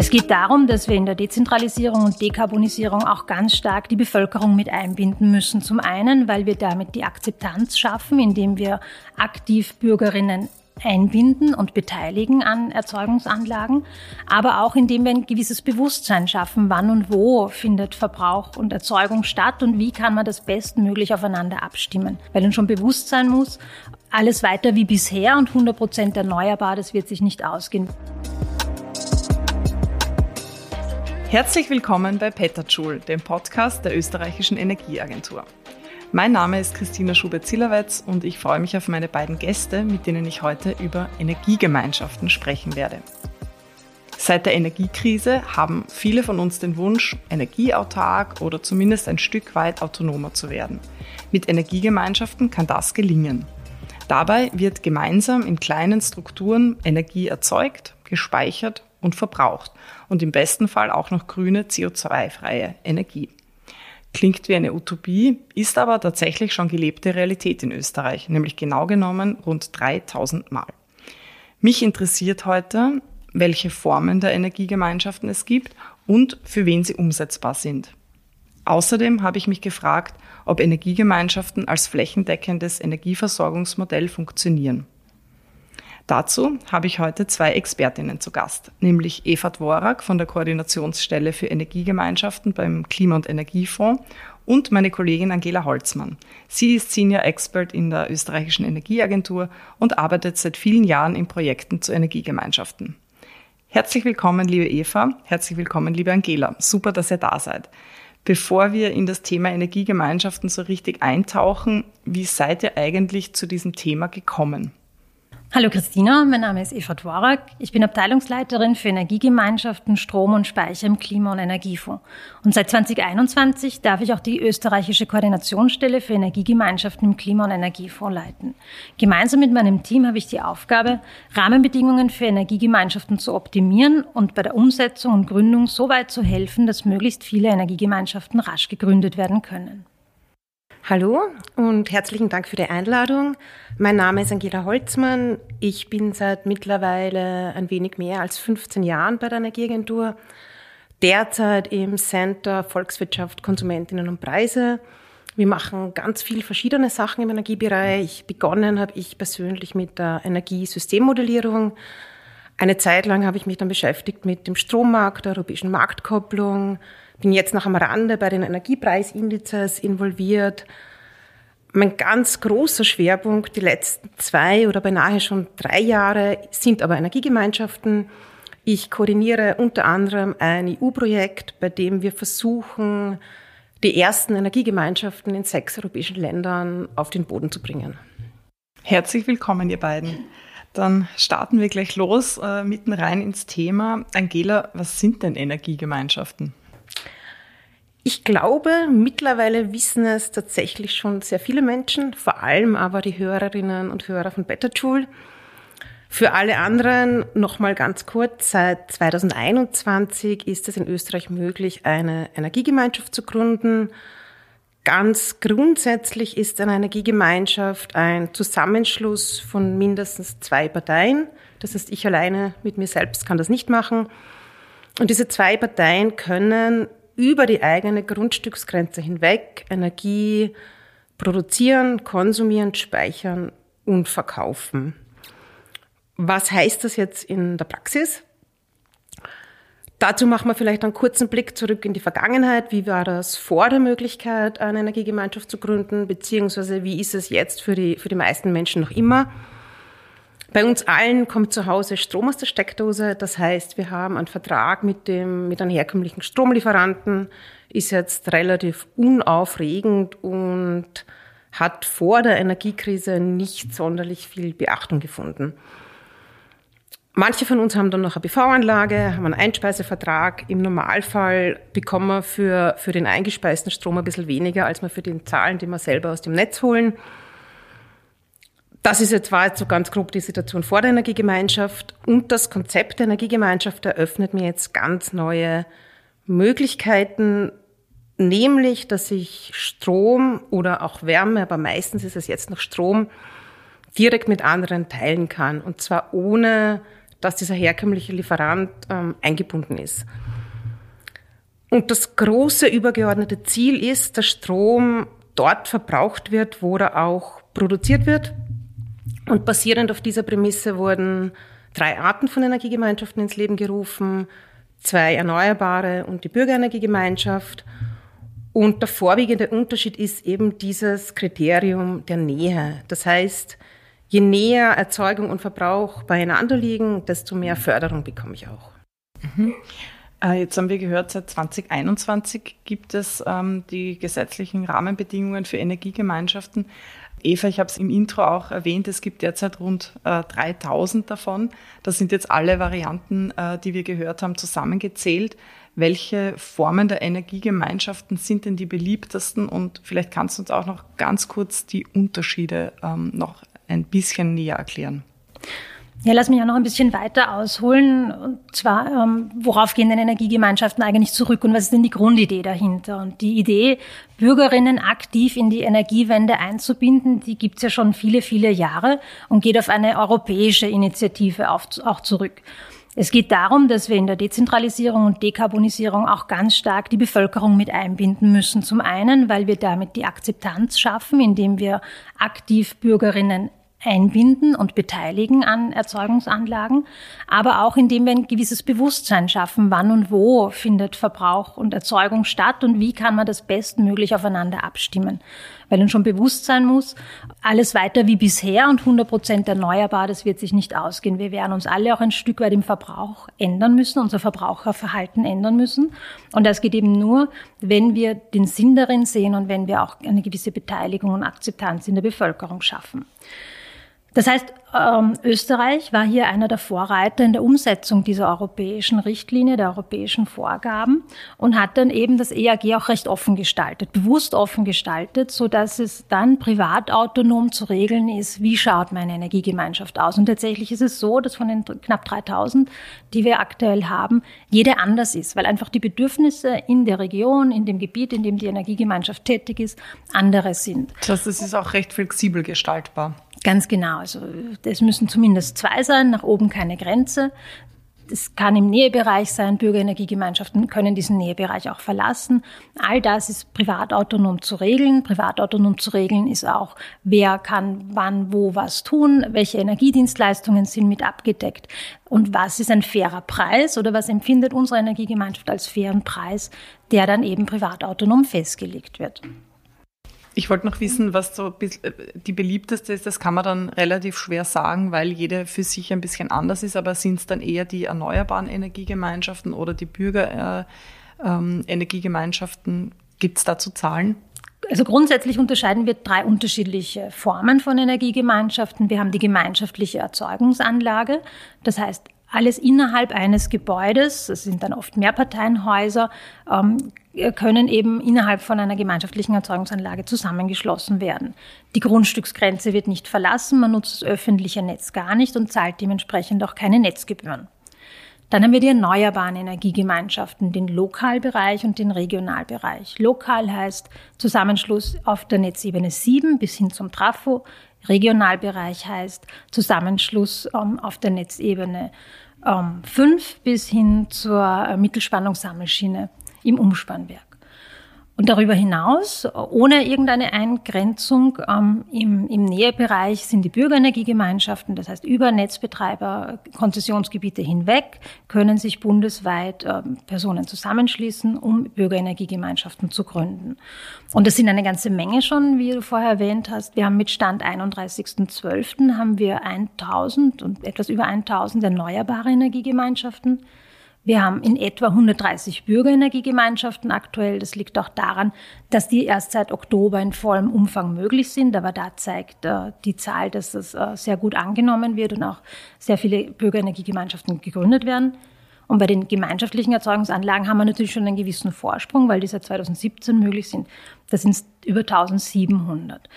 Es geht darum, dass wir in der Dezentralisierung und Dekarbonisierung auch ganz stark die Bevölkerung mit einbinden müssen. Zum einen, weil wir damit die Akzeptanz schaffen, indem wir aktiv Bürgerinnen einbinden und beteiligen an Erzeugungsanlagen, aber auch indem wir ein gewisses Bewusstsein schaffen, wann und wo findet Verbrauch und Erzeugung statt und wie kann man das bestmöglich aufeinander abstimmen. Weil uns schon bewusst sein muss, alles weiter wie bisher und 100 Prozent erneuerbar, das wird sich nicht ausgehen. Herzlich willkommen bei Petterschul, dem Podcast der österreichischen Energieagentur. Mein Name ist Christina Schubert-Zillerwetz und ich freue mich auf meine beiden Gäste, mit denen ich heute über Energiegemeinschaften sprechen werde. Seit der Energiekrise haben viele von uns den Wunsch, energieautark oder zumindest ein Stück weit autonomer zu werden. Mit Energiegemeinschaften kann das gelingen. Dabei wird gemeinsam in kleinen Strukturen Energie erzeugt, gespeichert und verbraucht und im besten Fall auch noch grüne CO2-freie Energie. Klingt wie eine Utopie, ist aber tatsächlich schon gelebte Realität in Österreich, nämlich genau genommen rund 3000 Mal. Mich interessiert heute, welche Formen der Energiegemeinschaften es gibt und für wen sie umsetzbar sind. Außerdem habe ich mich gefragt, ob Energiegemeinschaften als flächendeckendes Energieversorgungsmodell funktionieren. Dazu habe ich heute zwei Expertinnen zu Gast, nämlich Eva Dvorak von der Koordinationsstelle für Energiegemeinschaften beim Klima- und Energiefonds und meine Kollegin Angela Holzmann. Sie ist Senior Expert in der österreichischen Energieagentur und arbeitet seit vielen Jahren in Projekten zu Energiegemeinschaften. Herzlich willkommen, liebe Eva. Herzlich willkommen, liebe Angela. Super, dass ihr da seid. Bevor wir in das Thema Energiegemeinschaften so richtig eintauchen, wie seid ihr eigentlich zu diesem Thema gekommen? Hallo Christina, mein Name ist Eva Dvorak. Ich bin Abteilungsleiterin für Energiegemeinschaften, Strom und Speicher im Klima- und Energiefonds. Und seit 2021 darf ich auch die österreichische Koordinationsstelle für Energiegemeinschaften im Klima- und Energiefonds leiten. Gemeinsam mit meinem Team habe ich die Aufgabe, Rahmenbedingungen für Energiegemeinschaften zu optimieren und bei der Umsetzung und Gründung so weit zu helfen, dass möglichst viele Energiegemeinschaften rasch gegründet werden können. Hallo und herzlichen Dank für die Einladung. Mein Name ist Angela Holzmann. Ich bin seit mittlerweile ein wenig mehr als 15 Jahren bei der Energieagentur. Derzeit im Center Volkswirtschaft, Konsumentinnen und Preise. Wir machen ganz viel verschiedene Sachen im Energiebereich. Begonnen habe ich persönlich mit der Energiesystemmodellierung. Eine Zeit lang habe ich mich dann beschäftigt mit dem Strommarkt, der europäischen Marktkopplung, bin jetzt noch am Rande bei den Energiepreisindizes involviert. Mein ganz großer Schwerpunkt die letzten zwei oder beinahe schon drei Jahre sind aber Energiegemeinschaften. Ich koordiniere unter anderem ein EU-Projekt, bei dem wir versuchen, die ersten Energiegemeinschaften in sechs europäischen Ländern auf den Boden zu bringen. Herzlich willkommen, ihr beiden. Dann starten wir gleich los, äh, mitten rein ins Thema. Angela, was sind denn Energiegemeinschaften? Ich glaube, mittlerweile wissen es tatsächlich schon sehr viele Menschen, vor allem aber die Hörerinnen und Hörer von Better Tool. Für alle anderen nochmal ganz kurz, seit 2021 ist es in Österreich möglich, eine Energiegemeinschaft zu gründen. Ganz grundsätzlich ist eine Energiegemeinschaft ein Zusammenschluss von mindestens zwei Parteien. Das heißt, ich alleine mit mir selbst kann das nicht machen. Und diese zwei Parteien können über die eigene Grundstücksgrenze hinweg Energie produzieren, konsumieren, speichern und verkaufen. Was heißt das jetzt in der Praxis? Dazu machen wir vielleicht einen kurzen Blick zurück in die Vergangenheit. Wie war das vor der Möglichkeit, eine Energiegemeinschaft zu gründen, beziehungsweise wie ist es jetzt für die, für die meisten Menschen noch immer? Bei uns allen kommt zu Hause Strom aus der Steckdose. Das heißt, wir haben einen Vertrag mit dem, mit einem herkömmlichen Stromlieferanten, ist jetzt relativ unaufregend und hat vor der Energiekrise nicht sonderlich viel Beachtung gefunden. Manche von uns haben dann noch eine PV-Anlage, haben einen Einspeisevertrag. Im Normalfall bekommen wir für, für den eingespeisten Strom ein bisschen weniger, als wir für den Zahlen, die wir selber aus dem Netz holen. Das ist jetzt, war jetzt so ganz grob die Situation vor der Energiegemeinschaft. Und das Konzept der Energiegemeinschaft eröffnet mir jetzt ganz neue Möglichkeiten, nämlich, dass ich Strom oder auch Wärme, aber meistens ist es jetzt noch Strom, direkt mit anderen teilen kann. Und zwar ohne, dass dieser herkömmliche Lieferant ähm, eingebunden ist. Und das große übergeordnete Ziel ist, dass Strom dort verbraucht wird, wo er auch produziert wird. Und basierend auf dieser Prämisse wurden drei Arten von Energiegemeinschaften ins Leben gerufen, zwei erneuerbare und die Bürgerenergiegemeinschaft. Und der vorwiegende Unterschied ist eben dieses Kriterium der Nähe. Das heißt, je näher Erzeugung und Verbrauch beieinander liegen, desto mehr Förderung bekomme ich auch. Mhm. Äh, jetzt haben wir gehört, seit 2021 gibt es ähm, die gesetzlichen Rahmenbedingungen für Energiegemeinschaften. Eva, ich habe es im Intro auch erwähnt, es gibt derzeit rund äh, 3000 davon. Das sind jetzt alle Varianten, äh, die wir gehört haben, zusammengezählt. Welche Formen der Energiegemeinschaften sind denn die beliebtesten? Und vielleicht kannst du uns auch noch ganz kurz die Unterschiede ähm, noch ein bisschen näher erklären. Ja, lass mich auch noch ein bisschen weiter ausholen. Und zwar, ähm, worauf gehen denn Energiegemeinschaften eigentlich zurück und was ist denn die Grundidee dahinter? Und die Idee, Bürgerinnen aktiv in die Energiewende einzubinden, die gibt's ja schon viele, viele Jahre und geht auf eine europäische Initiative auf, auch zurück. Es geht darum, dass wir in der Dezentralisierung und Dekarbonisierung auch ganz stark die Bevölkerung mit einbinden müssen. Zum einen, weil wir damit die Akzeptanz schaffen, indem wir aktiv Bürgerinnen einbinden und beteiligen an Erzeugungsanlagen, aber auch indem wir ein gewisses Bewusstsein schaffen, wann und wo findet Verbrauch und Erzeugung statt und wie kann man das bestmöglich aufeinander abstimmen. Weil uns schon bewusst sein muss, alles weiter wie bisher und 100 Prozent erneuerbar, das wird sich nicht ausgehen. Wir werden uns alle auch ein Stück weit im Verbrauch ändern müssen, unser Verbraucherverhalten ändern müssen. Und das geht eben nur, wenn wir den Sinn darin sehen und wenn wir auch eine gewisse Beteiligung und Akzeptanz in der Bevölkerung schaffen. Das heißt, ähm, Österreich war hier einer der Vorreiter in der Umsetzung dieser europäischen Richtlinie, der europäischen Vorgaben und hat dann eben das EAG auch recht offen gestaltet, bewusst offen gestaltet, so dass es dann privat autonom zu regeln ist, wie schaut meine Energiegemeinschaft aus. Und tatsächlich ist es so, dass von den knapp 3000, die wir aktuell haben, jede anders ist, weil einfach die Bedürfnisse in der Region, in dem Gebiet, in dem die Energiegemeinschaft tätig ist, andere sind. Das heißt, es ist auch recht flexibel gestaltbar. Ganz genau. Also es müssen zumindest zwei sein, nach oben keine Grenze. Es kann im Nähebereich sein, Bürgerenergiegemeinschaften können diesen Nähebereich auch verlassen. All das ist privatautonom zu regeln. Privatautonom zu regeln ist auch, wer kann wann, wo was tun, welche Energiedienstleistungen sind mit abgedeckt und was ist ein fairer Preis oder was empfindet unsere Energiegemeinschaft als fairen Preis, der dann eben privatautonom festgelegt wird. Ich wollte noch wissen, was so äh, die beliebteste ist. Das kann man dann relativ schwer sagen, weil jede für sich ein bisschen anders ist. Aber sind es dann eher die erneuerbaren Energiegemeinschaften oder die Bürgerenergiegemeinschaften? Äh, ähm, Gibt es dazu Zahlen? Also grundsätzlich unterscheiden wir drei unterschiedliche Formen von Energiegemeinschaften. Wir haben die gemeinschaftliche Erzeugungsanlage. Das heißt, alles innerhalb eines Gebäudes, das sind dann oft Mehrparteienhäuser, ähm, können eben innerhalb von einer gemeinschaftlichen Erzeugungsanlage zusammengeschlossen werden. Die Grundstücksgrenze wird nicht verlassen, man nutzt das öffentliche Netz gar nicht und zahlt dementsprechend auch keine Netzgebühren. Dann haben wir die erneuerbaren Energiegemeinschaften, den Lokalbereich und den Regionalbereich. Lokal heißt Zusammenschluss auf der Netzebene 7 bis hin zum Trafo. Regionalbereich heißt Zusammenschluss ähm, auf der Netzebene ähm, 5 bis hin zur äh, Mittelspannungssammelschiene im Umspannwerk. Und darüber hinaus, ohne irgendeine Eingrenzung ähm, im, im Nähebereich sind die Bürgerenergiegemeinschaften, das heißt über Netzbetreiber, Konzessionsgebiete hinweg, können sich bundesweit äh, Personen zusammenschließen, um Bürgerenergiegemeinschaften zu gründen. Und das sind eine ganze Menge schon, wie du vorher erwähnt hast. Wir haben mit Stand 31.12. haben wir 1000 und etwas über 1000 erneuerbare Energiegemeinschaften. Wir haben in etwa 130 Bürgerenergiegemeinschaften aktuell. Das liegt auch daran, dass die erst seit Oktober in vollem Umfang möglich sind. Aber da zeigt äh, die Zahl, dass das äh, sehr gut angenommen wird und auch sehr viele Bürgerenergiegemeinschaften gegründet werden. Und bei den gemeinschaftlichen Erzeugungsanlagen haben wir natürlich schon einen gewissen Vorsprung, weil die seit 2017 möglich sind. Das sind über 1700.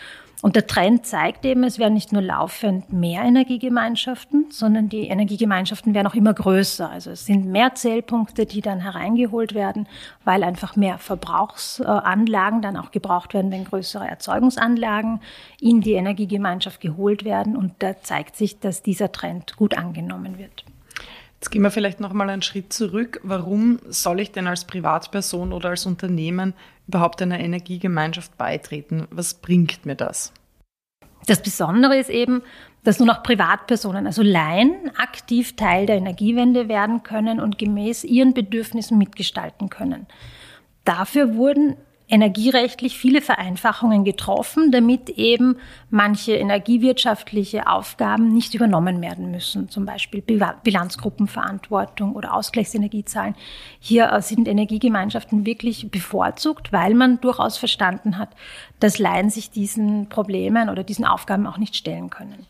Und der Trend zeigt eben, es werden nicht nur laufend mehr Energiegemeinschaften, sondern die Energiegemeinschaften werden auch immer größer. Also es sind mehr Zählpunkte, die dann hereingeholt werden, weil einfach mehr Verbrauchsanlagen dann auch gebraucht werden, wenn größere Erzeugungsanlagen in die Energiegemeinschaft geholt werden. Und da zeigt sich, dass dieser Trend gut angenommen wird. Jetzt gehen wir vielleicht noch mal einen Schritt zurück. Warum soll ich denn als Privatperson oder als Unternehmen überhaupt einer Energiegemeinschaft beitreten? Was bringt mir das? Das Besondere ist eben, dass nur noch Privatpersonen, also Laien, aktiv Teil der Energiewende werden können und gemäß ihren Bedürfnissen mitgestalten können. Dafür wurden energierechtlich viele Vereinfachungen getroffen, damit eben manche energiewirtschaftliche Aufgaben nicht übernommen werden müssen, zum Beispiel Bilanzgruppenverantwortung oder Ausgleichsenergiezahlen. Hier äh, sind Energiegemeinschaften wirklich bevorzugt, weil man durchaus verstanden hat, dass Laien sich diesen Problemen oder diesen Aufgaben auch nicht stellen können.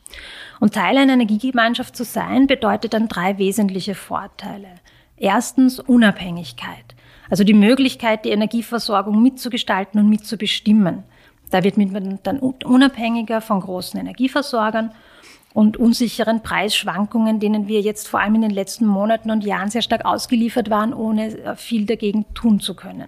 Und Teil einer Energiegemeinschaft zu sein, bedeutet dann drei wesentliche Vorteile. Erstens Unabhängigkeit. Also die Möglichkeit, die Energieversorgung mitzugestalten und mitzubestimmen. Da wird man dann unabhängiger von großen Energieversorgern und unsicheren Preisschwankungen, denen wir jetzt vor allem in den letzten Monaten und Jahren sehr stark ausgeliefert waren, ohne äh, viel dagegen tun zu können.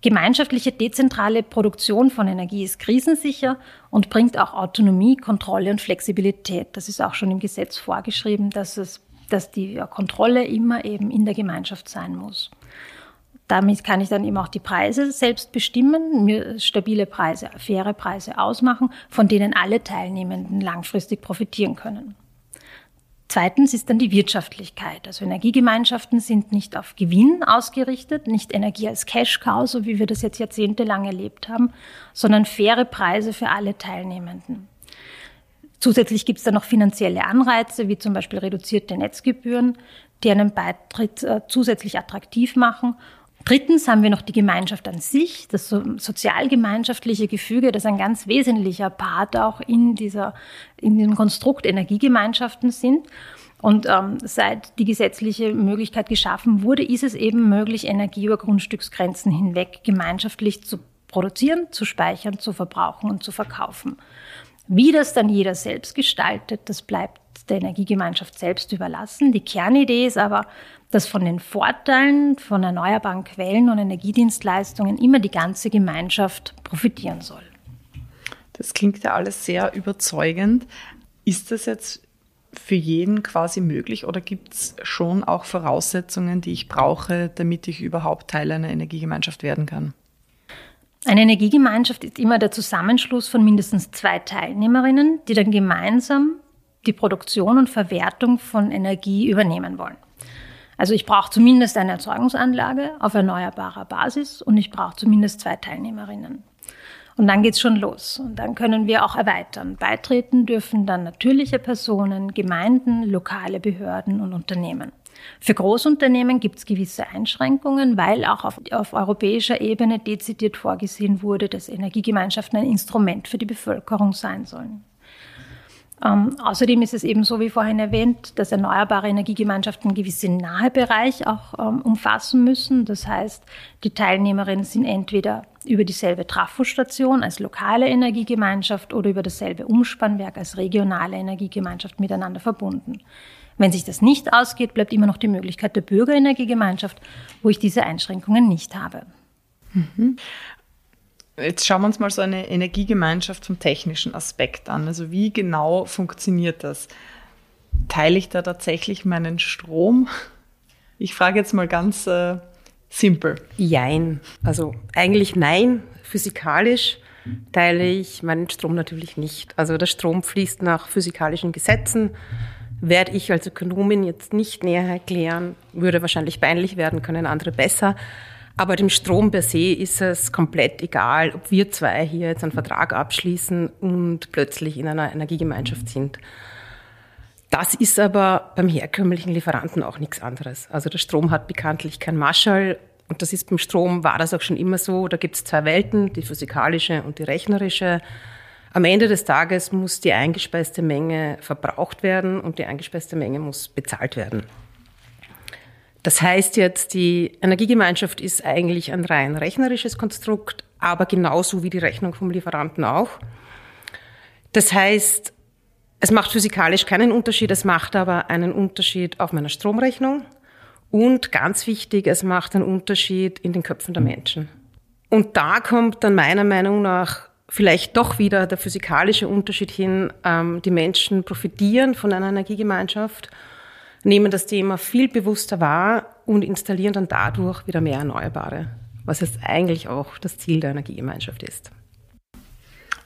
Gemeinschaftliche dezentrale Produktion von Energie ist krisensicher und bringt auch Autonomie, Kontrolle und Flexibilität. Das ist auch schon im Gesetz vorgeschrieben, dass, es, dass die Kontrolle immer eben in der Gemeinschaft sein muss. Damit kann ich dann eben auch die Preise selbst bestimmen, mir stabile Preise, faire Preise ausmachen, von denen alle Teilnehmenden langfristig profitieren können. Zweitens ist dann die Wirtschaftlichkeit. Also Energiegemeinschaften sind nicht auf Gewinn ausgerichtet, nicht Energie als Cash-Cow, so wie wir das jetzt jahrzehntelang erlebt haben, sondern faire Preise für alle Teilnehmenden. Zusätzlich gibt es dann noch finanzielle Anreize, wie zum Beispiel reduzierte Netzgebühren, die einen Beitritt äh, zusätzlich attraktiv machen Drittens haben wir noch die Gemeinschaft an sich, das sozialgemeinschaftliche Gefüge, das ein ganz wesentlicher Part auch in dieser, in dem Konstrukt Energiegemeinschaften sind. Und ähm, seit die gesetzliche Möglichkeit geschaffen wurde, ist es eben möglich, Energie über Grundstücksgrenzen hinweg gemeinschaftlich zu produzieren, zu speichern, zu verbrauchen und zu verkaufen. Wie das dann jeder selbst gestaltet, das bleibt der Energiegemeinschaft selbst überlassen. Die Kernidee ist aber, dass von den Vorteilen von erneuerbaren Quellen und Energiedienstleistungen immer die ganze Gemeinschaft profitieren soll. Das klingt ja alles sehr überzeugend. Ist das jetzt für jeden quasi möglich oder gibt es schon auch Voraussetzungen, die ich brauche, damit ich überhaupt Teil einer Energiegemeinschaft werden kann? Eine Energiegemeinschaft ist immer der Zusammenschluss von mindestens zwei Teilnehmerinnen, die dann gemeinsam die Produktion und Verwertung von Energie übernehmen wollen. Also ich brauche zumindest eine Erzeugungsanlage auf erneuerbarer Basis und ich brauche zumindest zwei Teilnehmerinnen. Und dann geht's schon los. Und dann können wir auch erweitern. Beitreten dürfen dann natürliche Personen, Gemeinden, lokale Behörden und Unternehmen. Für Großunternehmen gibt es gewisse Einschränkungen, weil auch auf, auf, europäischer Ebene dezidiert vorgesehen wurde, dass Energiegemeinschaften ein Instrument für die Bevölkerung sein sollen. Ähm, außerdem ist es eben so wie vorhin erwähnt, dass erneuerbare Energiegemeinschaften gewisse Nahebereich auch ähm, umfassen müssen. Das heißt, die Teilnehmerinnen sind entweder über dieselbe Trafostation als lokale Energiegemeinschaft oder über dasselbe Umspannwerk als regionale Energiegemeinschaft miteinander verbunden. Wenn sich das nicht ausgeht, bleibt immer noch die Möglichkeit der Bürgerenergiegemeinschaft, wo ich diese Einschränkungen nicht habe. Mhm. Jetzt schauen wir uns mal so eine Energiegemeinschaft vom technischen Aspekt an. Also wie genau funktioniert das? Teile ich da tatsächlich meinen Strom? Ich frage jetzt mal ganz äh, simpel. Jein. Also eigentlich nein. Physikalisch teile ich meinen Strom natürlich nicht. Also der Strom fließt nach physikalischen Gesetzen. Werde ich als Ökonomin jetzt nicht näher erklären, würde wahrscheinlich peinlich werden, können andere besser. Aber dem Strom per se ist es komplett egal, ob wir zwei hier jetzt einen Vertrag abschließen und plötzlich in einer Energiegemeinschaft sind. Das ist aber beim herkömmlichen Lieferanten auch nichts anderes. Also der Strom hat bekanntlich kein Marschall und das ist beim Strom, war das auch schon immer so. Da gibt es zwei Welten, die physikalische und die rechnerische. Am Ende des Tages muss die eingespeiste Menge verbraucht werden und die eingespeiste Menge muss bezahlt werden. Das heißt jetzt, die Energiegemeinschaft ist eigentlich ein rein rechnerisches Konstrukt, aber genauso wie die Rechnung vom Lieferanten auch. Das heißt, es macht physikalisch keinen Unterschied, es macht aber einen Unterschied auf meiner Stromrechnung und ganz wichtig, es macht einen Unterschied in den Köpfen der Menschen. Und da kommt dann meiner Meinung nach vielleicht doch wieder der physikalische Unterschied hin. Ähm, die Menschen profitieren von einer Energiegemeinschaft nehmen das Thema viel bewusster wahr und installieren dann dadurch wieder mehr Erneuerbare, was jetzt eigentlich auch das Ziel der Energiegemeinschaft ist.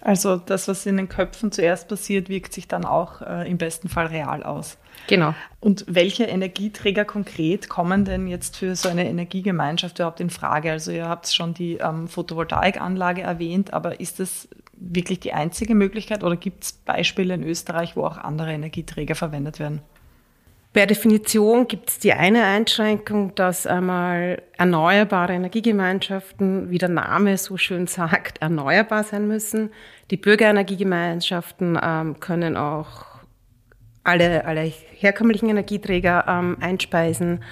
Also das, was in den Köpfen zuerst passiert, wirkt sich dann auch äh, im besten Fall real aus. Genau. Und welche Energieträger konkret kommen denn jetzt für so eine Energiegemeinschaft überhaupt in Frage? Also ihr habt schon die ähm, Photovoltaikanlage erwähnt, aber ist das wirklich die einzige Möglichkeit oder gibt es Beispiele in Österreich, wo auch andere Energieträger verwendet werden? Per Definition gibt es die eine Einschränkung, dass einmal erneuerbare Energiegemeinschaften, wie der Name so schön sagt, erneuerbar sein müssen. Die Bürgerenergiegemeinschaften ähm, können auch alle, alle herkömmlichen Energieträger ähm, einspeisen.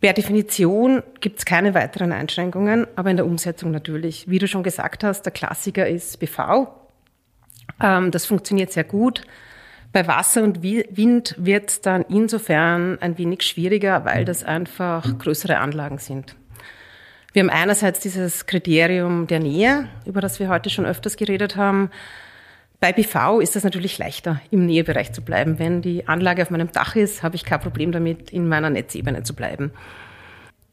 Per Definition gibt es keine weiteren Einschränkungen, aber in der Umsetzung natürlich. Wie du schon gesagt hast, der Klassiker ist BV. Ähm, das funktioniert sehr gut. Bei Wasser und Wind wird es dann insofern ein wenig schwieriger, weil das einfach größere Anlagen sind. Wir haben einerseits dieses Kriterium der Nähe, über das wir heute schon öfters geredet haben. Bei BV ist es natürlich leichter, im Nähebereich zu bleiben. Wenn die Anlage auf meinem Dach ist, habe ich kein Problem damit, in meiner Netzebene zu bleiben.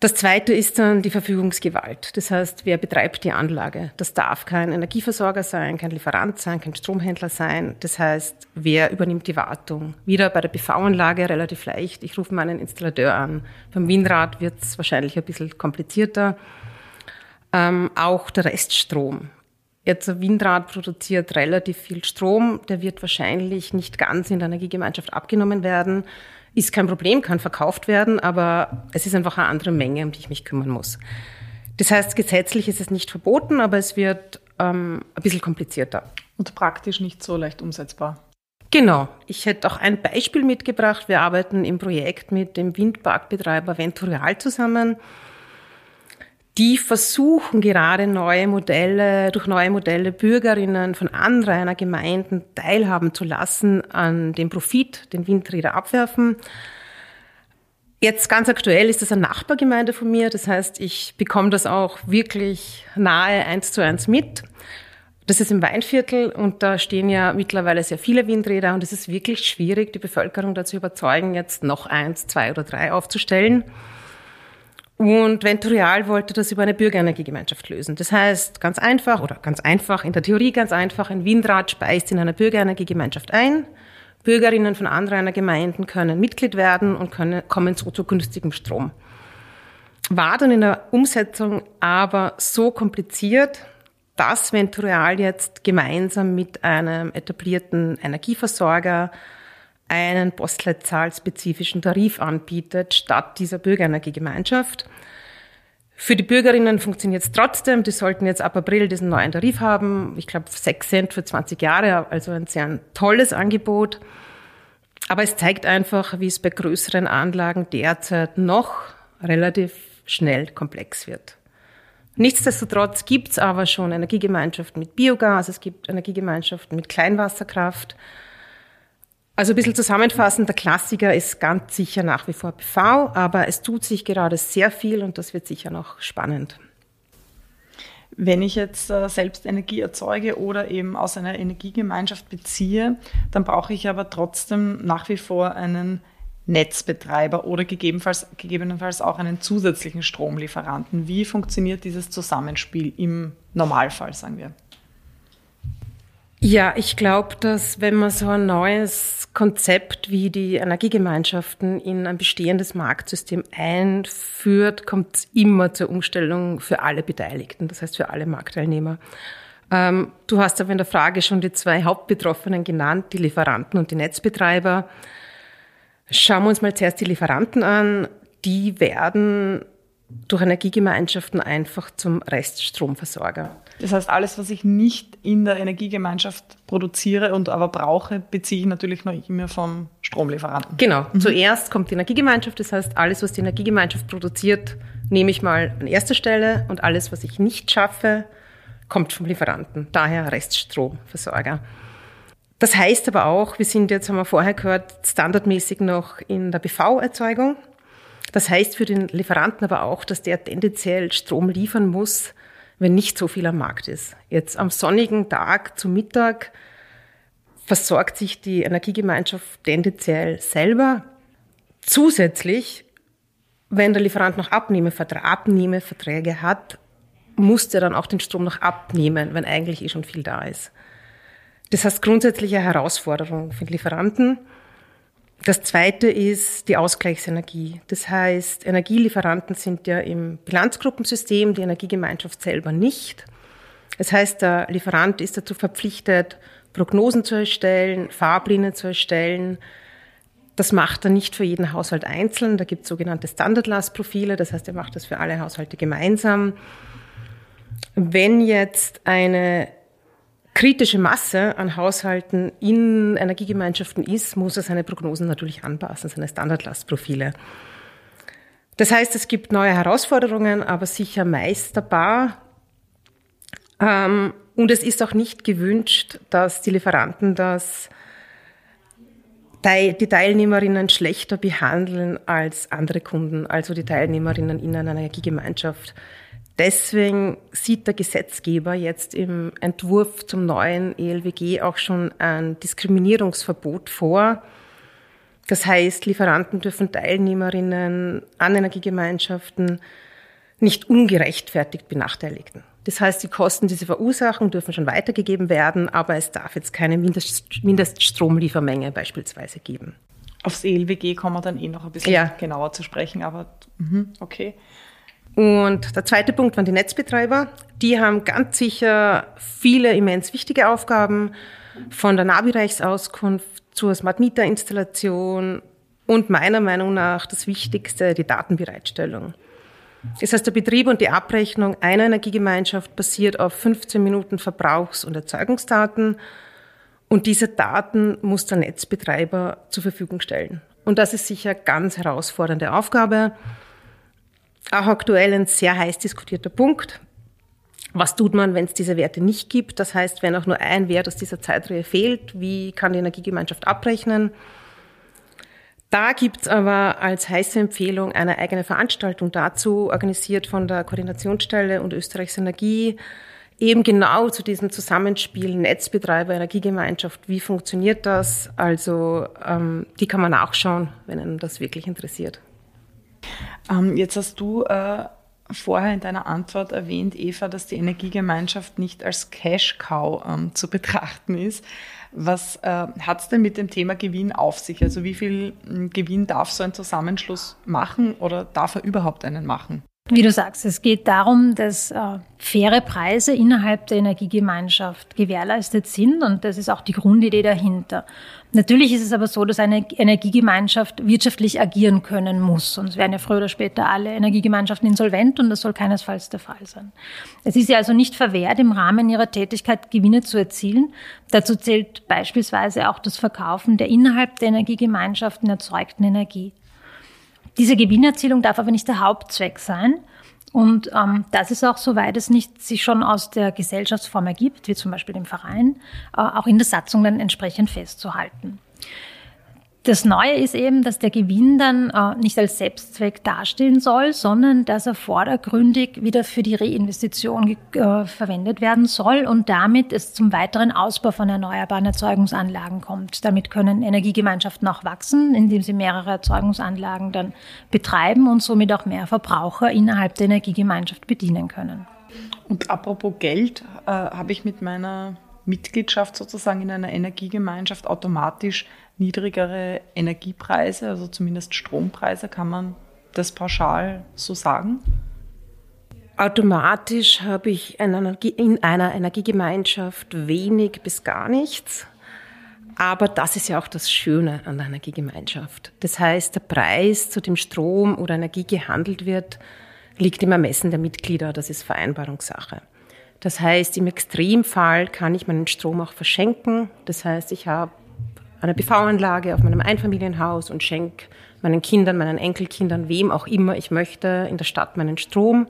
Das zweite ist dann die Verfügungsgewalt. Das heißt, wer betreibt die Anlage? Das darf kein Energieversorger sein, kein Lieferant sein, kein Stromhändler sein. Das heißt, wer übernimmt die Wartung? Wieder bei der PV-Anlage relativ leicht. Ich rufe meinen Installateur an. Beim Windrad wird es wahrscheinlich ein bisschen komplizierter. Ähm, auch der Reststrom. Jetzt ein Windrad produziert relativ viel Strom. Der wird wahrscheinlich nicht ganz in der Energiegemeinschaft abgenommen werden ist kein Problem, kann verkauft werden, aber es ist einfach eine andere Menge, um die ich mich kümmern muss. Das heißt, gesetzlich ist es nicht verboten, aber es wird ähm, ein bisschen komplizierter. Und praktisch nicht so leicht umsetzbar. Genau. Ich hätte auch ein Beispiel mitgebracht. Wir arbeiten im Projekt mit dem Windparkbetreiber Venturial zusammen die versuchen gerade neue Modelle, durch neue Modelle Bürgerinnen von anderen Gemeinden teilhaben zu lassen an dem Profit, den Windräder abwerfen. Jetzt ganz aktuell ist das eine Nachbargemeinde von mir. Das heißt, ich bekomme das auch wirklich nahe eins zu eins mit. Das ist im Weinviertel und da stehen ja mittlerweile sehr viele Windräder und es ist wirklich schwierig, die Bevölkerung dazu überzeugen, jetzt noch eins, zwei oder drei aufzustellen. Und Venturial wollte das über eine Bürgerenergiegemeinschaft lösen. Das heißt, ganz einfach oder ganz einfach, in der Theorie ganz einfach, ein Windrad speist in einer Bürgerenergiegemeinschaft ein. Bürgerinnen von anderen Gemeinden können Mitglied werden und können, kommen so zu günstigem Strom. War dann in der Umsetzung aber so kompliziert, dass Venturial jetzt gemeinsam mit einem etablierten Energieversorger einen postleitzahlspezifischen Tarif anbietet, statt dieser Bürgerenergiegemeinschaft. Für die Bürgerinnen funktioniert es trotzdem. Die sollten jetzt ab April diesen neuen Tarif haben. Ich glaube, 6 Cent für 20 Jahre, also ein sehr tolles Angebot. Aber es zeigt einfach, wie es bei größeren Anlagen derzeit noch relativ schnell komplex wird. Nichtsdestotrotz gibt es aber schon Energiegemeinschaften mit Biogas, es gibt Energiegemeinschaften mit Kleinwasserkraft. Also ein bisschen zusammenfassend, der Klassiker ist ganz sicher nach wie vor PV, aber es tut sich gerade sehr viel und das wird sicher noch spannend. Wenn ich jetzt äh, selbst Energie erzeuge oder eben aus einer Energiegemeinschaft beziehe, dann brauche ich aber trotzdem nach wie vor einen Netzbetreiber oder gegebenenfalls, gegebenenfalls auch einen zusätzlichen Stromlieferanten. Wie funktioniert dieses Zusammenspiel im Normalfall, sagen wir? Ja, ich glaube, dass wenn man so ein neues Konzept wie die Energiegemeinschaften in ein bestehendes Marktsystem einführt, kommt es immer zur Umstellung für alle Beteiligten, das heißt für alle Marktteilnehmer. Ähm, du hast aber in der Frage schon die zwei Hauptbetroffenen genannt, die Lieferanten und die Netzbetreiber. Schauen wir uns mal zuerst die Lieferanten an. Die werden durch Energiegemeinschaften einfach zum Reststromversorger. Das heißt, alles, was ich nicht in der Energiegemeinschaft produziere und aber brauche, beziehe ich natürlich noch immer vom Stromlieferanten. Genau. Mhm. Zuerst kommt die Energiegemeinschaft, das heißt, alles, was die Energiegemeinschaft produziert, nehme ich mal an erster Stelle und alles, was ich nicht schaffe, kommt vom Lieferanten. Daher Reststromversorger. Das heißt aber auch, wir sind jetzt, haben wir vorher gehört, standardmäßig noch in der BV-Erzeugung. Das heißt für den Lieferanten aber auch, dass der tendenziell Strom liefern muss, wenn nicht so viel am Markt ist. Jetzt am sonnigen Tag zu Mittag versorgt sich die Energiegemeinschaft tendenziell selber. Zusätzlich, wenn der Lieferant noch Abnehmeverträge hat, muss der dann auch den Strom noch abnehmen, wenn eigentlich eh schon viel da ist. Das heißt grundsätzliche Herausforderung für Lieferanten. Das zweite ist die Ausgleichsenergie. Das heißt, Energielieferanten sind ja im Bilanzgruppensystem, die Energiegemeinschaft selber nicht. Das heißt, der Lieferant ist dazu verpflichtet, Prognosen zu erstellen, Fahrpläne zu erstellen. Das macht er nicht für jeden Haushalt einzeln. Da gibt es sogenannte Standardlastprofile. Das heißt, er macht das für alle Haushalte gemeinsam. Wenn jetzt eine kritische Masse an Haushalten in Energiegemeinschaften ist, muss er seine Prognosen natürlich anpassen, seine Standardlastprofile. Das heißt, es gibt neue Herausforderungen, aber sicher meisterbar. Ähm, und es ist auch nicht gewünscht, dass die Lieferanten das die Teilnehmerinnen schlechter behandeln als andere Kunden, also die Teilnehmerinnen in einer Energiegemeinschaft. Deswegen sieht der Gesetzgeber jetzt im Entwurf zum neuen ELWG auch schon ein Diskriminierungsverbot vor. Das heißt, Lieferanten dürfen Teilnehmerinnen an Energiegemeinschaften nicht ungerechtfertigt benachteiligen. Das heißt, die Kosten, die sie verursachen, dürfen schon weitergegeben werden, aber es darf jetzt keine Mindeststromliefermenge beispielsweise geben. Aufs ELWG kommen wir dann eh noch ein bisschen ja. genauer zu sprechen, aber mh, okay. Und der zweite Punkt waren die Netzbetreiber. Die haben ganz sicher viele immens wichtige Aufgaben, von der Nahbereichsauskunft zur Smart Meter Installation und meiner Meinung nach das Wichtigste, die Datenbereitstellung. Das heißt, der Betrieb und die Abrechnung einer Energiegemeinschaft basiert auf 15 Minuten Verbrauchs- und Erzeugungsdaten und diese Daten muss der Netzbetreiber zur Verfügung stellen. Und das ist sicher ganz herausfordernde Aufgabe auch aktuell ein sehr heiß diskutierter Punkt. Was tut man, wenn es diese Werte nicht gibt? Das heißt, wenn auch nur ein Wert aus dieser Zeitreihe fehlt, wie kann die Energiegemeinschaft abrechnen? Da gibt es aber als heiße Empfehlung eine eigene Veranstaltung dazu, organisiert von der Koordinationsstelle und Österreichs Energie, eben genau zu diesem Zusammenspiel Netzbetreiber, Energiegemeinschaft. Wie funktioniert das? Also ähm, die kann man nachschauen, wenn einen das wirklich interessiert. Ähm, jetzt hast du äh, vorher in deiner Antwort erwähnt, Eva, dass die Energiegemeinschaft nicht als Cash-Cow ähm, zu betrachten ist. Was äh, hat es denn mit dem Thema Gewinn auf sich? Also wie viel hm, Gewinn darf so ein Zusammenschluss machen oder darf er überhaupt einen machen? Wie du sagst, es geht darum, dass äh, faire Preise innerhalb der Energiegemeinschaft gewährleistet sind und das ist auch die Grundidee dahinter. Natürlich ist es aber so, dass eine Energiegemeinschaft wirtschaftlich agieren können muss, sonst wären ja früher oder später alle Energiegemeinschaften insolvent und das soll keinesfalls der Fall sein. Es ist ja also nicht verwehrt, im Rahmen ihrer Tätigkeit Gewinne zu erzielen. Dazu zählt beispielsweise auch das Verkaufen der innerhalb der Energiegemeinschaften erzeugten Energie. Diese Gewinnerzielung darf aber nicht der Hauptzweck sein. Und ähm, das ist auch, soweit es nicht sich schon aus der Gesellschaftsform ergibt, wie zum Beispiel dem Verein, äh, auch in der Satzung dann entsprechend festzuhalten. Das Neue ist eben, dass der Gewinn dann äh, nicht als Selbstzweck dastehen soll, sondern dass er vordergründig wieder für die Reinvestition äh, verwendet werden soll und damit es zum weiteren Ausbau von erneuerbaren Erzeugungsanlagen kommt. Damit können Energiegemeinschaften auch wachsen, indem sie mehrere Erzeugungsanlagen dann betreiben und somit auch mehr Verbraucher innerhalb der Energiegemeinschaft bedienen können. Und apropos Geld, äh, habe ich mit meiner Mitgliedschaft sozusagen in einer Energiegemeinschaft automatisch niedrigere Energiepreise, also zumindest Strompreise, kann man das pauschal so sagen? Automatisch habe ich in einer Energiegemeinschaft wenig bis gar nichts. Aber das ist ja auch das Schöne an der Energiegemeinschaft. Das heißt, der Preis, zu dem Strom oder Energie gehandelt wird, liegt im Ermessen der Mitglieder. Das ist Vereinbarungssache. Das heißt, im Extremfall kann ich meinen Strom auch verschenken. Das heißt, ich habe eine PV-Anlage auf meinem Einfamilienhaus und schenke meinen Kindern, meinen Enkelkindern, wem auch immer ich möchte, in der Stadt meinen Strom.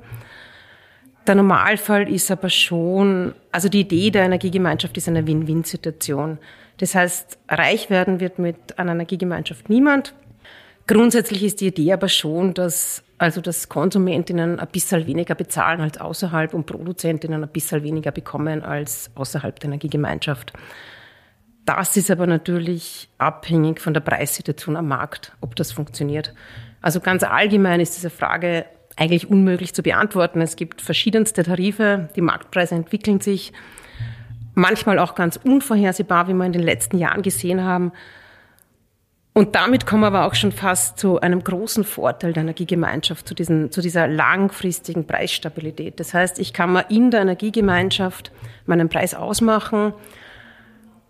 Der Normalfall ist aber schon, also die Idee der Energiegemeinschaft ist eine Win-Win-Situation. Das heißt, reich werden wird mit einer Energiegemeinschaft niemand. Grundsätzlich ist die Idee aber schon, dass also dass Konsumentinnen ein bisschen weniger bezahlen als außerhalb und Produzentinnen ein bisschen weniger bekommen als außerhalb der Energiegemeinschaft. Das ist aber natürlich abhängig von der Preissituation am Markt, ob das funktioniert. Also ganz allgemein ist diese Frage eigentlich unmöglich zu beantworten. Es gibt verschiedenste Tarife, die Marktpreise entwickeln sich, manchmal auch ganz unvorhersehbar, wie wir in den letzten Jahren gesehen haben. Und damit kommen wir aber auch schon fast zu einem großen Vorteil der Energiegemeinschaft, zu, diesen, zu dieser langfristigen Preisstabilität. Das heißt, ich kann mir in der Energiegemeinschaft meinen Preis ausmachen.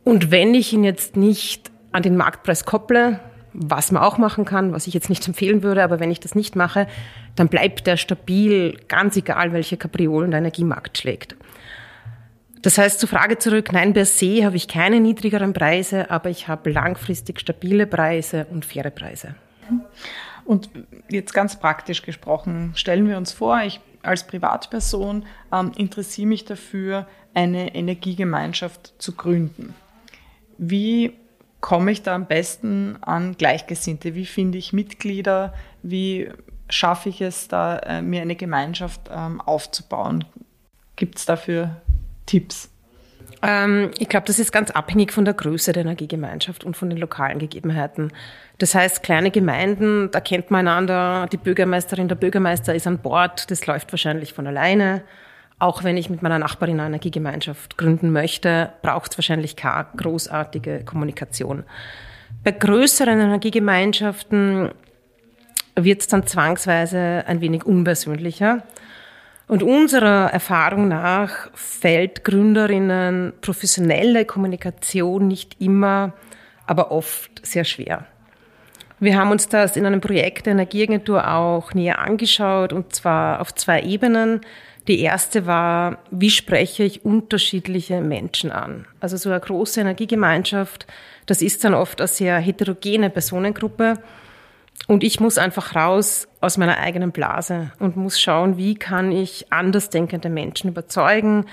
Und wenn ich ihn jetzt nicht an den Marktpreis kopple, was man auch machen kann, was ich jetzt nicht empfehlen würde, aber wenn ich das nicht mache, dann bleibt der stabil, ganz egal, welche Kapriolen der Energiemarkt schlägt. Das heißt, zur Frage zurück, nein, per se habe ich keine niedrigeren Preise, aber ich habe langfristig stabile Preise und faire Preise. Und jetzt ganz praktisch gesprochen, stellen wir uns vor, ich als Privatperson ähm, interessiere mich dafür, eine Energiegemeinschaft zu gründen. Wie komme ich da am besten an Gleichgesinnte? Wie finde ich Mitglieder? Wie schaffe ich es, da äh, mir eine Gemeinschaft ähm, aufzubauen? Gibt es dafür Tipps? Ähm, ich glaube, das ist ganz abhängig von der Größe der Energiegemeinschaft und von den lokalen Gegebenheiten. Das heißt, kleine Gemeinden, da kennt man einander, die Bürgermeisterin, der Bürgermeister ist an Bord, das läuft wahrscheinlich von alleine. Auch wenn ich mit meiner Nachbarin eine Energiegemeinschaft gründen möchte, braucht es wahrscheinlich keine großartige Kommunikation. Bei größeren Energiegemeinschaften wird es dann zwangsweise ein wenig unpersönlicher. Und unserer Erfahrung nach fällt Gründerinnen professionelle Kommunikation nicht immer, aber oft sehr schwer. Wir haben uns das in einem Projekt der Energieagentur auch näher angeschaut und zwar auf zwei Ebenen. Die erste war, wie spreche ich unterschiedliche Menschen an? Also so eine große Energiegemeinschaft, das ist dann oft eine sehr heterogene Personengruppe. Und ich muss einfach raus aus meiner eigenen Blase und muss schauen, wie kann ich andersdenkende Menschen überzeugen.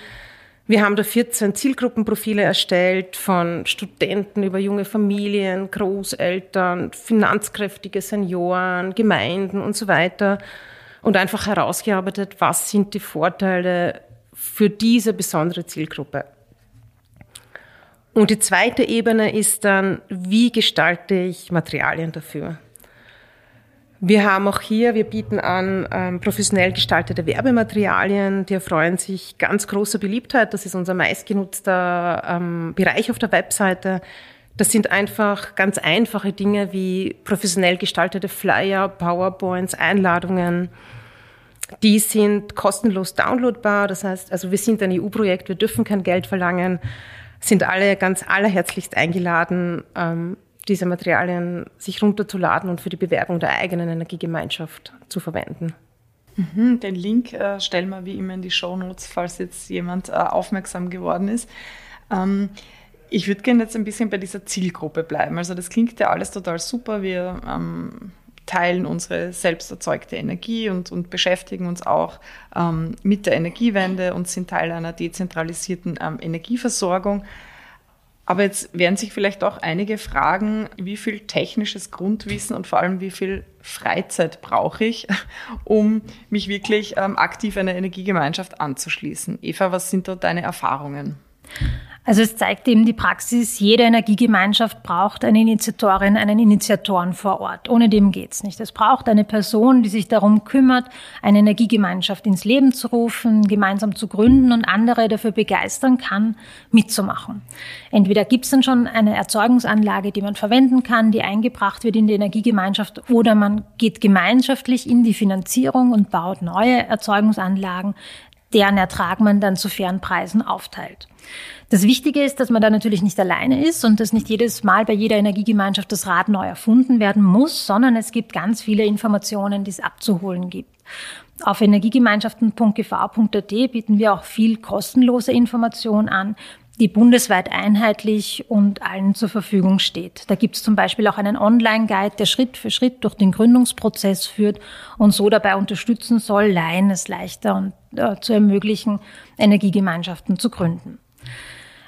Wir haben da 14 Zielgruppenprofile erstellt, von Studenten über junge Familien, Großeltern, finanzkräftige Senioren, Gemeinden und so weiter. Und einfach herausgearbeitet, was sind die Vorteile für diese besondere Zielgruppe. Und die zweite Ebene ist dann, wie gestalte ich Materialien dafür? Wir haben auch hier, wir bieten an ähm, professionell gestaltete Werbematerialien, die erfreuen sich ganz großer Beliebtheit. Das ist unser meistgenutzter ähm, Bereich auf der Webseite. Das sind einfach ganz einfache Dinge wie professionell gestaltete Flyer, PowerPoints, Einladungen. Die sind kostenlos downloadbar. Das heißt, also wir sind ein EU-Projekt, wir dürfen kein Geld verlangen, sind alle ganz allerherzlichst eingeladen, ähm, diese Materialien sich runterzuladen und für die Bewerbung der eigenen Energiegemeinschaft zu verwenden. Mhm, den Link äh, stellen wir wie immer in die Show Notes, falls jetzt jemand äh, aufmerksam geworden ist. Ähm, ich würde gerne jetzt ein bisschen bei dieser Zielgruppe bleiben. Also das klingt ja alles total super. Wir ähm, teilen unsere selbst erzeugte Energie und, und beschäftigen uns auch ähm, mit der Energiewende und sind Teil einer dezentralisierten ähm, Energieversorgung. Aber jetzt werden sich vielleicht auch einige fragen, wie viel technisches Grundwissen und vor allem wie viel Freizeit brauche ich, um mich wirklich ähm, aktiv einer Energiegemeinschaft anzuschließen. Eva, was sind da deine Erfahrungen? Also es zeigt eben die Praxis, jede Energiegemeinschaft braucht eine Initiatorin, einen Initiatoren vor Ort. Ohne dem geht's nicht. Es braucht eine Person, die sich darum kümmert, eine Energiegemeinschaft ins Leben zu rufen, gemeinsam zu gründen und andere dafür begeistern kann, mitzumachen. Entweder gibt's dann schon eine Erzeugungsanlage, die man verwenden kann, die eingebracht wird in die Energiegemeinschaft, oder man geht gemeinschaftlich in die Finanzierung und baut neue Erzeugungsanlagen, deren Ertrag man dann zu fairen Preisen aufteilt. Das Wichtige ist, dass man da natürlich nicht alleine ist und dass nicht jedes Mal bei jeder Energiegemeinschaft das Rad neu erfunden werden muss, sondern es gibt ganz viele Informationen, die es abzuholen gibt. Auf energiegemeinschaften.gv.at bieten wir auch viel kostenlose Information an, die bundesweit einheitlich und allen zur Verfügung steht. Da gibt es zum Beispiel auch einen Online-Guide, der Schritt für Schritt durch den Gründungsprozess führt und so dabei unterstützen soll, Laien es leichter und, äh, zu ermöglichen, Energiegemeinschaften zu gründen.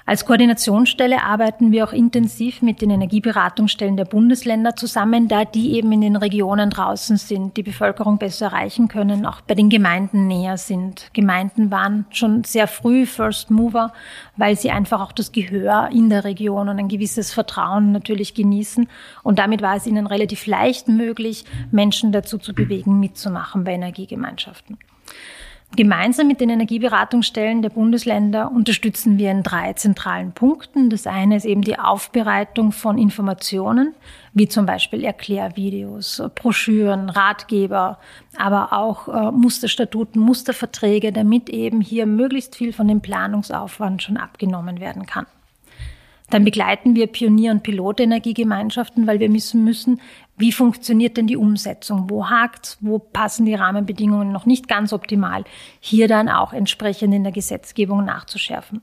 Als Koordinationsstelle arbeiten wir auch intensiv mit den Energieberatungsstellen der Bundesländer zusammen, da die eben in den Regionen draußen sind, die Bevölkerung besser erreichen können, auch bei den Gemeinden näher sind. Gemeinden waren schon sehr früh First Mover, weil sie einfach auch das Gehör in der Region und ein gewisses Vertrauen natürlich genießen. Und damit war es ihnen relativ leicht möglich, Menschen dazu zu bewegen, mitzumachen bei Energiegemeinschaften. Gemeinsam mit den Energieberatungsstellen der Bundesländer unterstützen wir in drei zentralen Punkten. Das eine ist eben die Aufbereitung von Informationen, wie zum Beispiel Erklärvideos, Broschüren, Ratgeber, aber auch äh, Musterstatuten, Musterverträge, damit eben hier möglichst viel von dem Planungsaufwand schon abgenommen werden kann. Dann begleiten wir Pionier- und Pilotenergiegemeinschaften, weil wir wissen müssen, wie funktioniert denn die Umsetzung? Wo hakt Wo passen die Rahmenbedingungen noch nicht ganz optimal? Hier dann auch entsprechend in der Gesetzgebung nachzuschärfen.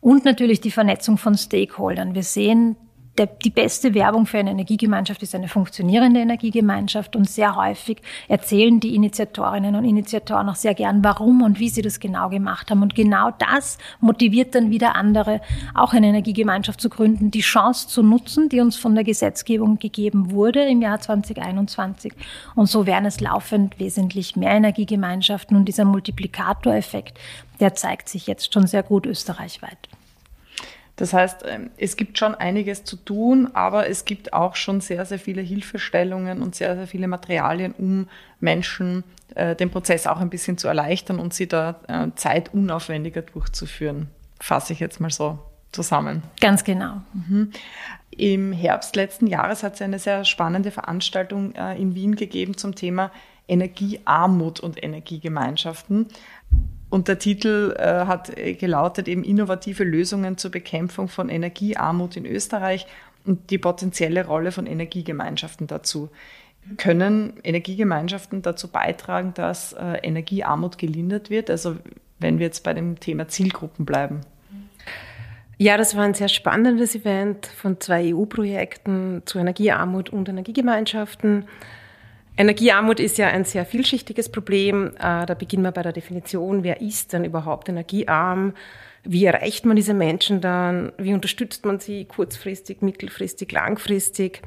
Und natürlich die Vernetzung von Stakeholdern. Wir sehen, der, die beste Werbung für eine Energiegemeinschaft ist eine funktionierende Energiegemeinschaft und sehr häufig erzählen die Initiatorinnen und Initiatoren auch sehr gern, warum und wie sie das genau gemacht haben. Und genau das motiviert dann wieder andere, auch eine Energiegemeinschaft zu gründen, die Chance zu nutzen, die uns von der Gesetzgebung gegeben wurde im Jahr 2021. Und so werden es laufend wesentlich mehr Energiegemeinschaften und dieser Multiplikatoreffekt, der zeigt sich jetzt schon sehr gut österreichweit. Das heißt, ähm, es gibt schon einiges zu tun, aber es gibt auch schon sehr, sehr viele Hilfestellungen und sehr, sehr viele Materialien, um Menschen äh, den Prozess auch ein bisschen zu erleichtern und sie da äh, zeitunaufwendiger durchzuführen. Fasse ich jetzt mal so zusammen. Ganz genau. Mhm. Im Herbst letzten Jahres hat es eine sehr spannende Veranstaltung äh, in Wien gegeben zum Thema Energiearmut und Energiegemeinschaften. Und der Titel äh, hat äh, gelautet eben innovative Lösungen zur Bekämpfung von Energiearmut in Österreich und die potenzielle Rolle von Energiegemeinschaften dazu. Können Energiegemeinschaften dazu beitragen, dass äh, Energiearmut gelindert wird? Also wenn wir jetzt bei dem Thema Zielgruppen bleiben. Ja, das war ein sehr spannendes Event von zwei EU-Projekten zu Energiearmut und Energiegemeinschaften. Energiearmut ist ja ein sehr vielschichtiges Problem. Äh, da beginnen wir bei der Definition. Wer ist denn überhaupt energiearm? Wie erreicht man diese Menschen dann? Wie unterstützt man sie kurzfristig, mittelfristig, langfristig?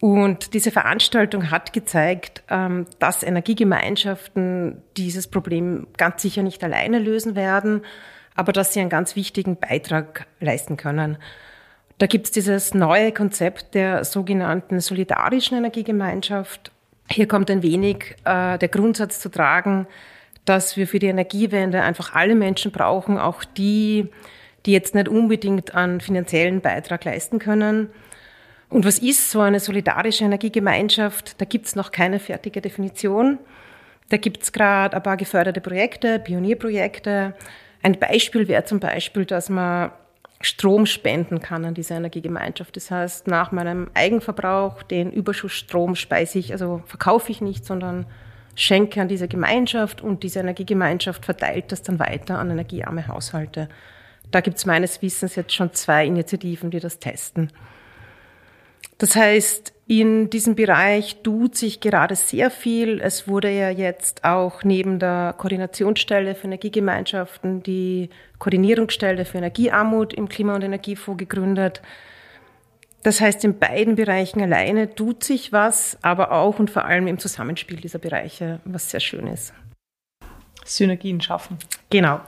Und diese Veranstaltung hat gezeigt, ähm, dass Energiegemeinschaften dieses Problem ganz sicher nicht alleine lösen werden, aber dass sie einen ganz wichtigen Beitrag leisten können. Da gibt es dieses neue Konzept der sogenannten solidarischen Energiegemeinschaft hier kommt ein wenig äh, der Grundsatz zu tragen, dass wir für die Energiewende einfach alle Menschen brauchen, auch die, die jetzt nicht unbedingt einen finanziellen Beitrag leisten können. Und was ist so eine solidarische Energiegemeinschaft? Da gibt es noch keine fertige Definition. Da gibt es gerade ein paar geförderte Projekte, Pionierprojekte. Ein Beispiel wäre zum Beispiel, dass man Strom spenden kann an diese Energiegemeinschaft. Das heißt, nach meinem Eigenverbrauch, den Überschussstrom speise ich, also verkaufe ich nicht, sondern schenke an diese Gemeinschaft und diese Energiegemeinschaft verteilt das dann weiter an energiearme Haushalte. Da gibt es meines Wissens jetzt schon zwei Initiativen, die das testen. Das heißt, in diesem Bereich tut sich gerade sehr viel. Es wurde ja jetzt auch neben der Koordinationsstelle für Energiegemeinschaften die Koordinierungsstelle für Energiearmut im Klima- und Energiefonds gegründet. Das heißt, in beiden Bereichen alleine tut sich was, aber auch und vor allem im Zusammenspiel dieser Bereiche, was sehr schön ist. Synergien schaffen. Genau.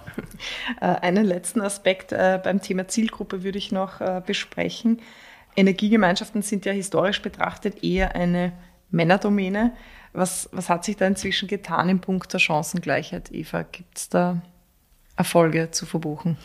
Äh, einen letzten Aspekt äh, beim Thema Zielgruppe würde ich noch äh, besprechen. Energiegemeinschaften sind ja historisch betrachtet eher eine Männerdomäne. Was, was hat sich da inzwischen getan im Punkt der Chancengleichheit, Eva? Gibt es da Erfolge zu verbuchen?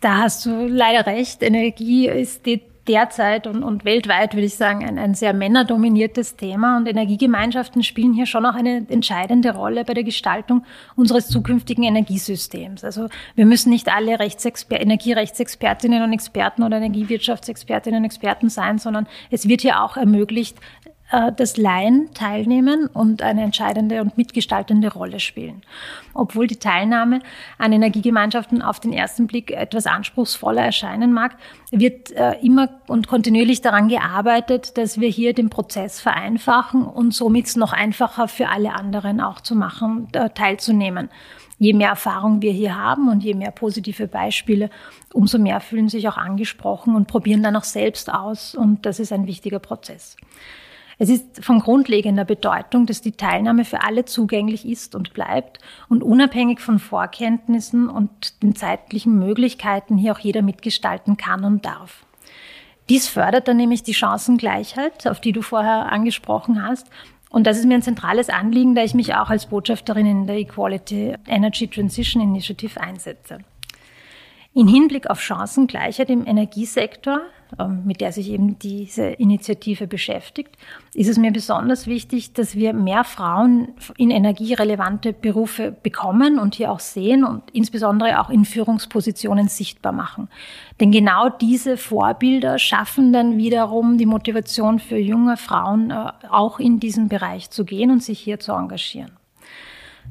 Da hast du leider recht. Energie ist die derzeit und, und weltweit, würde ich sagen, ein, ein sehr männerdominiertes Thema. Und Energiegemeinschaften spielen hier schon auch eine entscheidende Rolle bei der Gestaltung unseres zukünftigen Energiesystems. Also wir müssen nicht alle Rechtsexper Energierechtsexpertinnen und Experten oder Energiewirtschaftsexpertinnen und Experten sein, sondern es wird hier auch ermöglicht, äh, dass Laien teilnehmen und eine entscheidende und mitgestaltende Rolle spielen. Obwohl die Teilnahme an Energiegemeinschaften auf den ersten Blick etwas anspruchsvoller erscheinen mag, wird äh, immer und kontinuierlich daran gearbeitet, dass wir hier den Prozess vereinfachen und somit es noch einfacher für alle anderen auch zu machen, teilzunehmen. Je mehr Erfahrung wir hier haben und je mehr positive Beispiele, umso mehr fühlen sich auch angesprochen und probieren dann auch selbst aus. Und das ist ein wichtiger Prozess. Es ist von grundlegender Bedeutung, dass die Teilnahme für alle zugänglich ist und bleibt und unabhängig von Vorkenntnissen und den zeitlichen Möglichkeiten hier auch jeder mitgestalten kann und darf. Dies fördert dann nämlich die Chancengleichheit, auf die du vorher angesprochen hast. Und das ist mir ein zentrales Anliegen, da ich mich auch als Botschafterin in der Equality Energy Transition Initiative einsetze. In Hinblick auf Chancengleichheit im Energiesektor, mit der sich eben diese Initiative beschäftigt, ist es mir besonders wichtig, dass wir mehr Frauen in energierelevante Berufe bekommen und hier auch sehen und insbesondere auch in Führungspositionen sichtbar machen. Denn genau diese Vorbilder schaffen dann wiederum die Motivation für junge Frauen, äh, auch in diesen Bereich zu gehen und sich hier zu engagieren.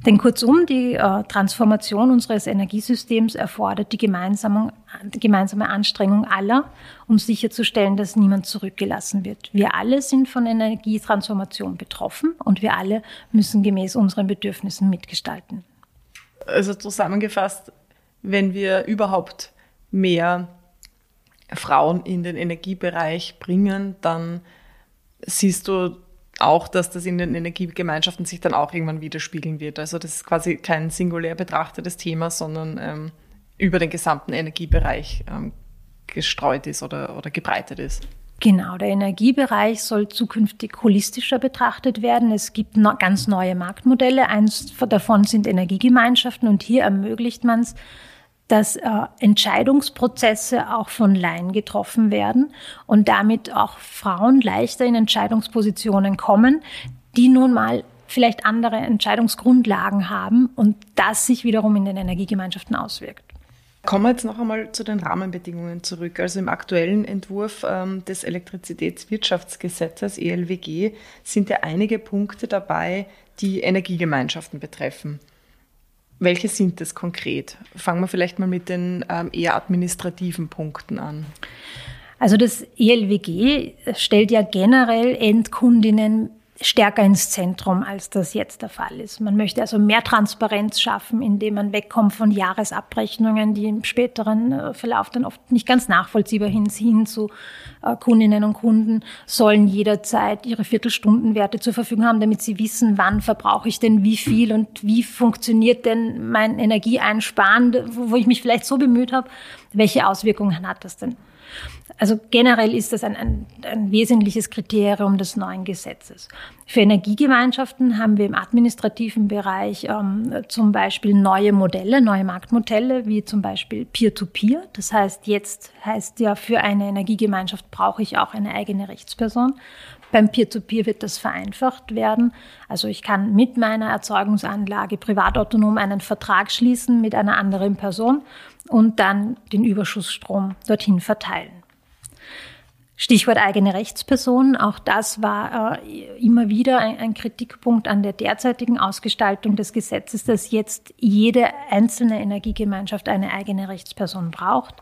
Denn kurzum, die äh, Transformation unseres Energiesystems erfordert die gemeinsame, die gemeinsame Anstrengung aller, um sicherzustellen, dass niemand zurückgelassen wird. Wir alle sind von Energietransformation betroffen und wir alle müssen gemäß unseren Bedürfnissen mitgestalten. Also zusammengefasst, wenn wir überhaupt mehr Frauen in den Energiebereich bringen, dann siehst du auch, dass das in den Energiegemeinschaften sich dann auch irgendwann widerspiegeln wird. Also das ist quasi kein singulär betrachtetes Thema, sondern ähm, über den gesamten Energiebereich ähm, gestreut ist oder, oder gebreitet ist. Genau, der Energiebereich soll zukünftig holistischer betrachtet werden. Es gibt no ganz neue Marktmodelle. Eins davon sind Energiegemeinschaften und hier ermöglicht man es, dass äh, Entscheidungsprozesse auch von Laien getroffen werden und damit auch Frauen leichter in Entscheidungspositionen kommen, die nun mal vielleicht andere Entscheidungsgrundlagen haben und das sich wiederum in den Energiegemeinschaften auswirkt. Kommen wir jetzt noch einmal zu den Rahmenbedingungen zurück. Also im aktuellen Entwurf ähm, des Elektrizitätswirtschaftsgesetzes ELWG sind ja einige Punkte dabei, die Energiegemeinschaften betreffen. Welche sind das konkret? Fangen wir vielleicht mal mit den ähm, eher administrativen Punkten an. Also das ELWG stellt ja generell Endkundinnen stärker ins Zentrum, als das jetzt der Fall ist. Man möchte also mehr Transparenz schaffen, indem man wegkommt von Jahresabrechnungen, die im späteren äh, Verlauf dann oft nicht ganz nachvollziehbar hin, hin zu äh, Kundinnen und Kunden sollen jederzeit ihre Viertelstundenwerte zur Verfügung haben, damit sie wissen, wann verbrauche ich denn wie viel und wie funktioniert denn mein Energieeinsparen, wo ich mich vielleicht so bemüht habe, welche Auswirkungen hat das denn? Also generell ist das ein, ein, ein, wesentliches Kriterium des neuen Gesetzes. Für Energiegemeinschaften haben wir im administrativen Bereich ähm, zum Beispiel neue Modelle, neue Marktmodelle, wie zum Beispiel Peer-to-Peer. -Peer. Das heißt, jetzt heißt ja, für eine Energiegemeinschaft brauche ich auch eine eigene Rechtsperson. Beim Peer-to-Peer -Peer wird das vereinfacht werden. Also ich kann mit meiner Erzeugungsanlage privatautonom einen Vertrag schließen mit einer anderen Person und dann den Überschussstrom dorthin verteilen. Stichwort eigene Rechtsperson. Auch das war äh, immer wieder ein, ein, Kritikpunkt an der derzeitigen Ausgestaltung des Gesetzes, dass jetzt jede einzelne Energiegemeinschaft eine eigene Rechtsperson braucht.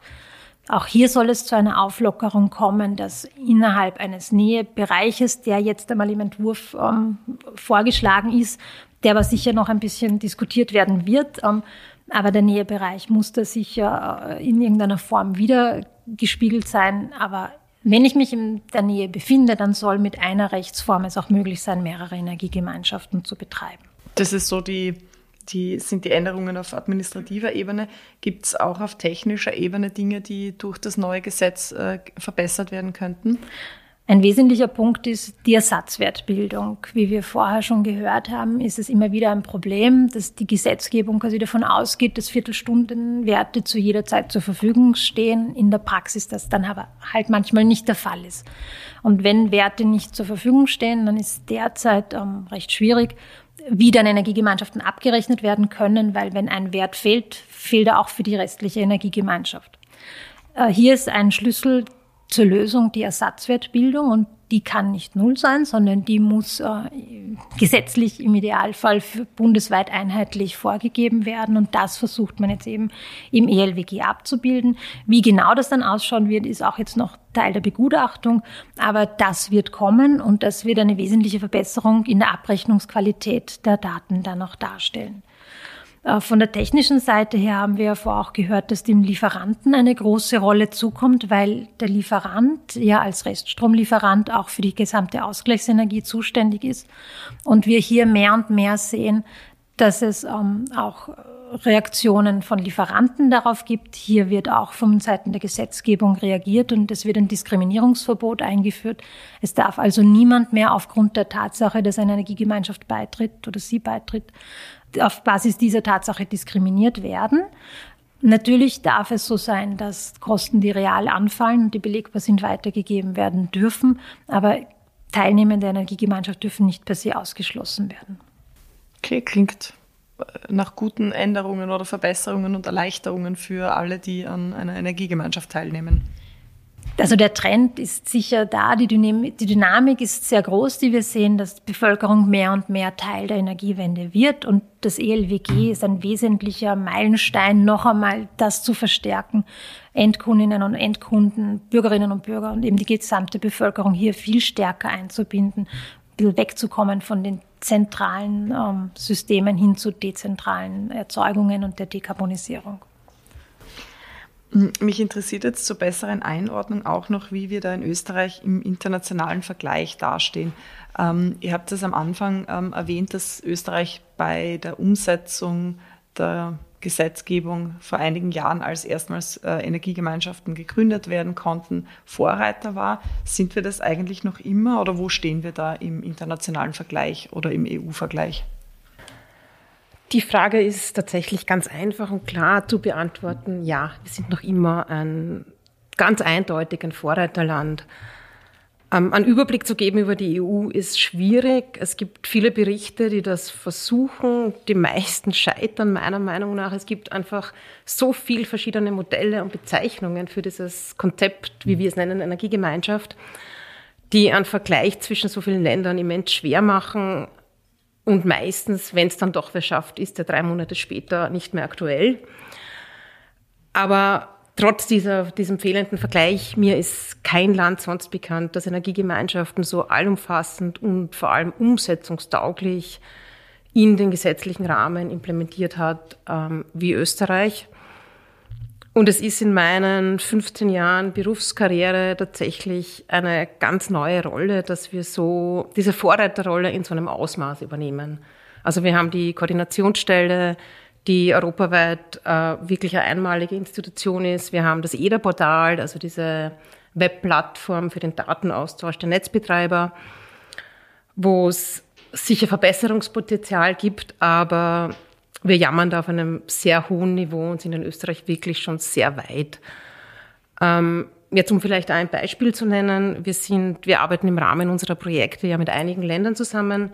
Auch hier soll es zu einer Auflockerung kommen, dass innerhalb eines Nähebereiches, der jetzt einmal im Entwurf ähm, vorgeschlagen ist, der aber sicher noch ein bisschen diskutiert werden wird, ähm, aber der Nähebereich muss da sicher äh, in irgendeiner Form wieder gespiegelt sein. Aber wenn ich mich in der Nähe befinde, dann soll mit einer Rechtsform es auch möglich sein, mehrere Energiegemeinschaften zu betreiben. Das ist so die, die sind die Änderungen auf administrativer Ebene. Gibt es auch auf technischer Ebene Dinge, die durch das neue Gesetz äh, verbessert werden könnten? Ein wesentlicher Punkt ist die Ersatzwertbildung. Wie wir vorher schon gehört haben, ist es immer wieder ein Problem, dass die Gesetzgebung quasi davon ausgeht, dass Viertelstundenwerte zu jeder Zeit zur Verfügung stehen. In der Praxis das dann aber halt manchmal nicht der Fall ist. Und wenn Werte nicht zur Verfügung stehen, dann ist derzeit ähm, recht schwierig, wie dann Energiegemeinschaften abgerechnet werden können, weil wenn ein Wert fehlt, fehlt er auch für die restliche Energiegemeinschaft. Äh, hier ist ein Schlüssel zur Lösung die Ersatzwertbildung und die kann nicht null sein, sondern die muss äh, gesetzlich im Idealfall bundesweit einheitlich vorgegeben werden. Und das versucht man jetzt eben im ELWG abzubilden. Wie genau das dann ausschauen wird, ist auch jetzt noch Teil der Begutachtung. Aber das wird kommen und das wird eine wesentliche Verbesserung in der Abrechnungsqualität der Daten dann auch darstellen. Äh, von der technischen Seite her haben wir auch gehört, dass dem Lieferanten eine große Rolle zukommt, weil der Lieferant ja als Reststromlieferant auch für die gesamte Ausgleichsenergie zuständig ist. Und wir hier mehr und mehr sehen, dass es ähm, auch Reaktionen von Lieferanten darauf gibt. Hier wird auch von Seiten der Gesetzgebung reagiert und es wird ein Diskriminierungsverbot eingeführt. Es darf also niemand mehr aufgrund der Tatsache, dass eine Energiegemeinschaft beitritt oder sie beitritt, auf Basis dieser Tatsache diskriminiert werden. Natürlich darf es so sein, dass Kosten, die real anfallen und die belegbar sind, weitergegeben werden dürfen, aber Teilnehmende der Energiegemeinschaft dürfen nicht per se ausgeschlossen werden. Okay, klingt nach guten Änderungen oder Verbesserungen und Erleichterungen für alle, die an einer Energiegemeinschaft teilnehmen. Also der Trend ist sicher da, die, Dynamik ist sehr groß, die wir sehen, dass die Bevölkerung mehr und mehr Teil der Energiewende wird und das ELWG ist ein wesentlicher Meilenstein, noch einmal das zu verstärken, Endkundinnen und Endkunden, Bürgerinnen und Bürger und eben die gesamte Bevölkerung hier viel stärker einzubinden, ein bisschen wegzukommen von den zentralen ähm, Systemen hin zu dezentralen Erzeugungen und der Dekarbonisierung. Mich interessiert jetzt zur besseren Einordnung auch noch, wie wir da in Österreich im internationalen Vergleich dastehen. Ähm, ihr habt es am Anfang ähm, erwähnt, dass Österreich bei der Umsetzung der Gesetzgebung vor einigen Jahren, als erstmals äh, Energiegemeinschaften gegründet werden konnten, Vorreiter war. Sind wir das eigentlich noch immer oder wo stehen wir da im internationalen Vergleich oder im EU-Vergleich? Die Frage ist tatsächlich ganz einfach und klar zu beantworten. Ja, wir sind noch immer ein ganz eindeutig ein Vorreiterland. Ähm, einen Überblick zu geben über die EU ist schwierig. Es gibt viele Berichte, die das versuchen. Die meisten scheitern meiner Meinung nach. Es gibt einfach so viel verschiedene Modelle und Bezeichnungen für dieses Konzept, wie wir es nennen, Energiegemeinschaft, die einen Vergleich zwischen so vielen Ländern immens schwer machen. Und meistens, wenn es dann doch wer schafft, ist er drei Monate später nicht mehr aktuell. Aber trotz dieser, diesem fehlenden Vergleich, mir ist kein Land sonst bekannt, das Energiegemeinschaften so allumfassend und vor allem umsetzungstauglich in den gesetzlichen Rahmen implementiert hat ähm, wie Österreich. Und es ist in meinen 15 Jahren Berufskarriere tatsächlich eine ganz neue Rolle, dass wir so diese Vorreiterrolle in so einem Ausmaß übernehmen. Also wir haben die Koordinationsstelle, die europaweit äh, wirklich eine einmalige Institution ist. Wir haben das EDA-Portal, also diese Webplattform für den Datenaustausch der Netzbetreiber, wo es sicher Verbesserungspotenzial gibt, aber wir jammern da auf einem sehr hohen Niveau und sind in Österreich wirklich schon sehr weit. Ähm, jetzt um vielleicht ein Beispiel zu nennen, wir sind, wir arbeiten im Rahmen unserer Projekte ja mit einigen Ländern zusammen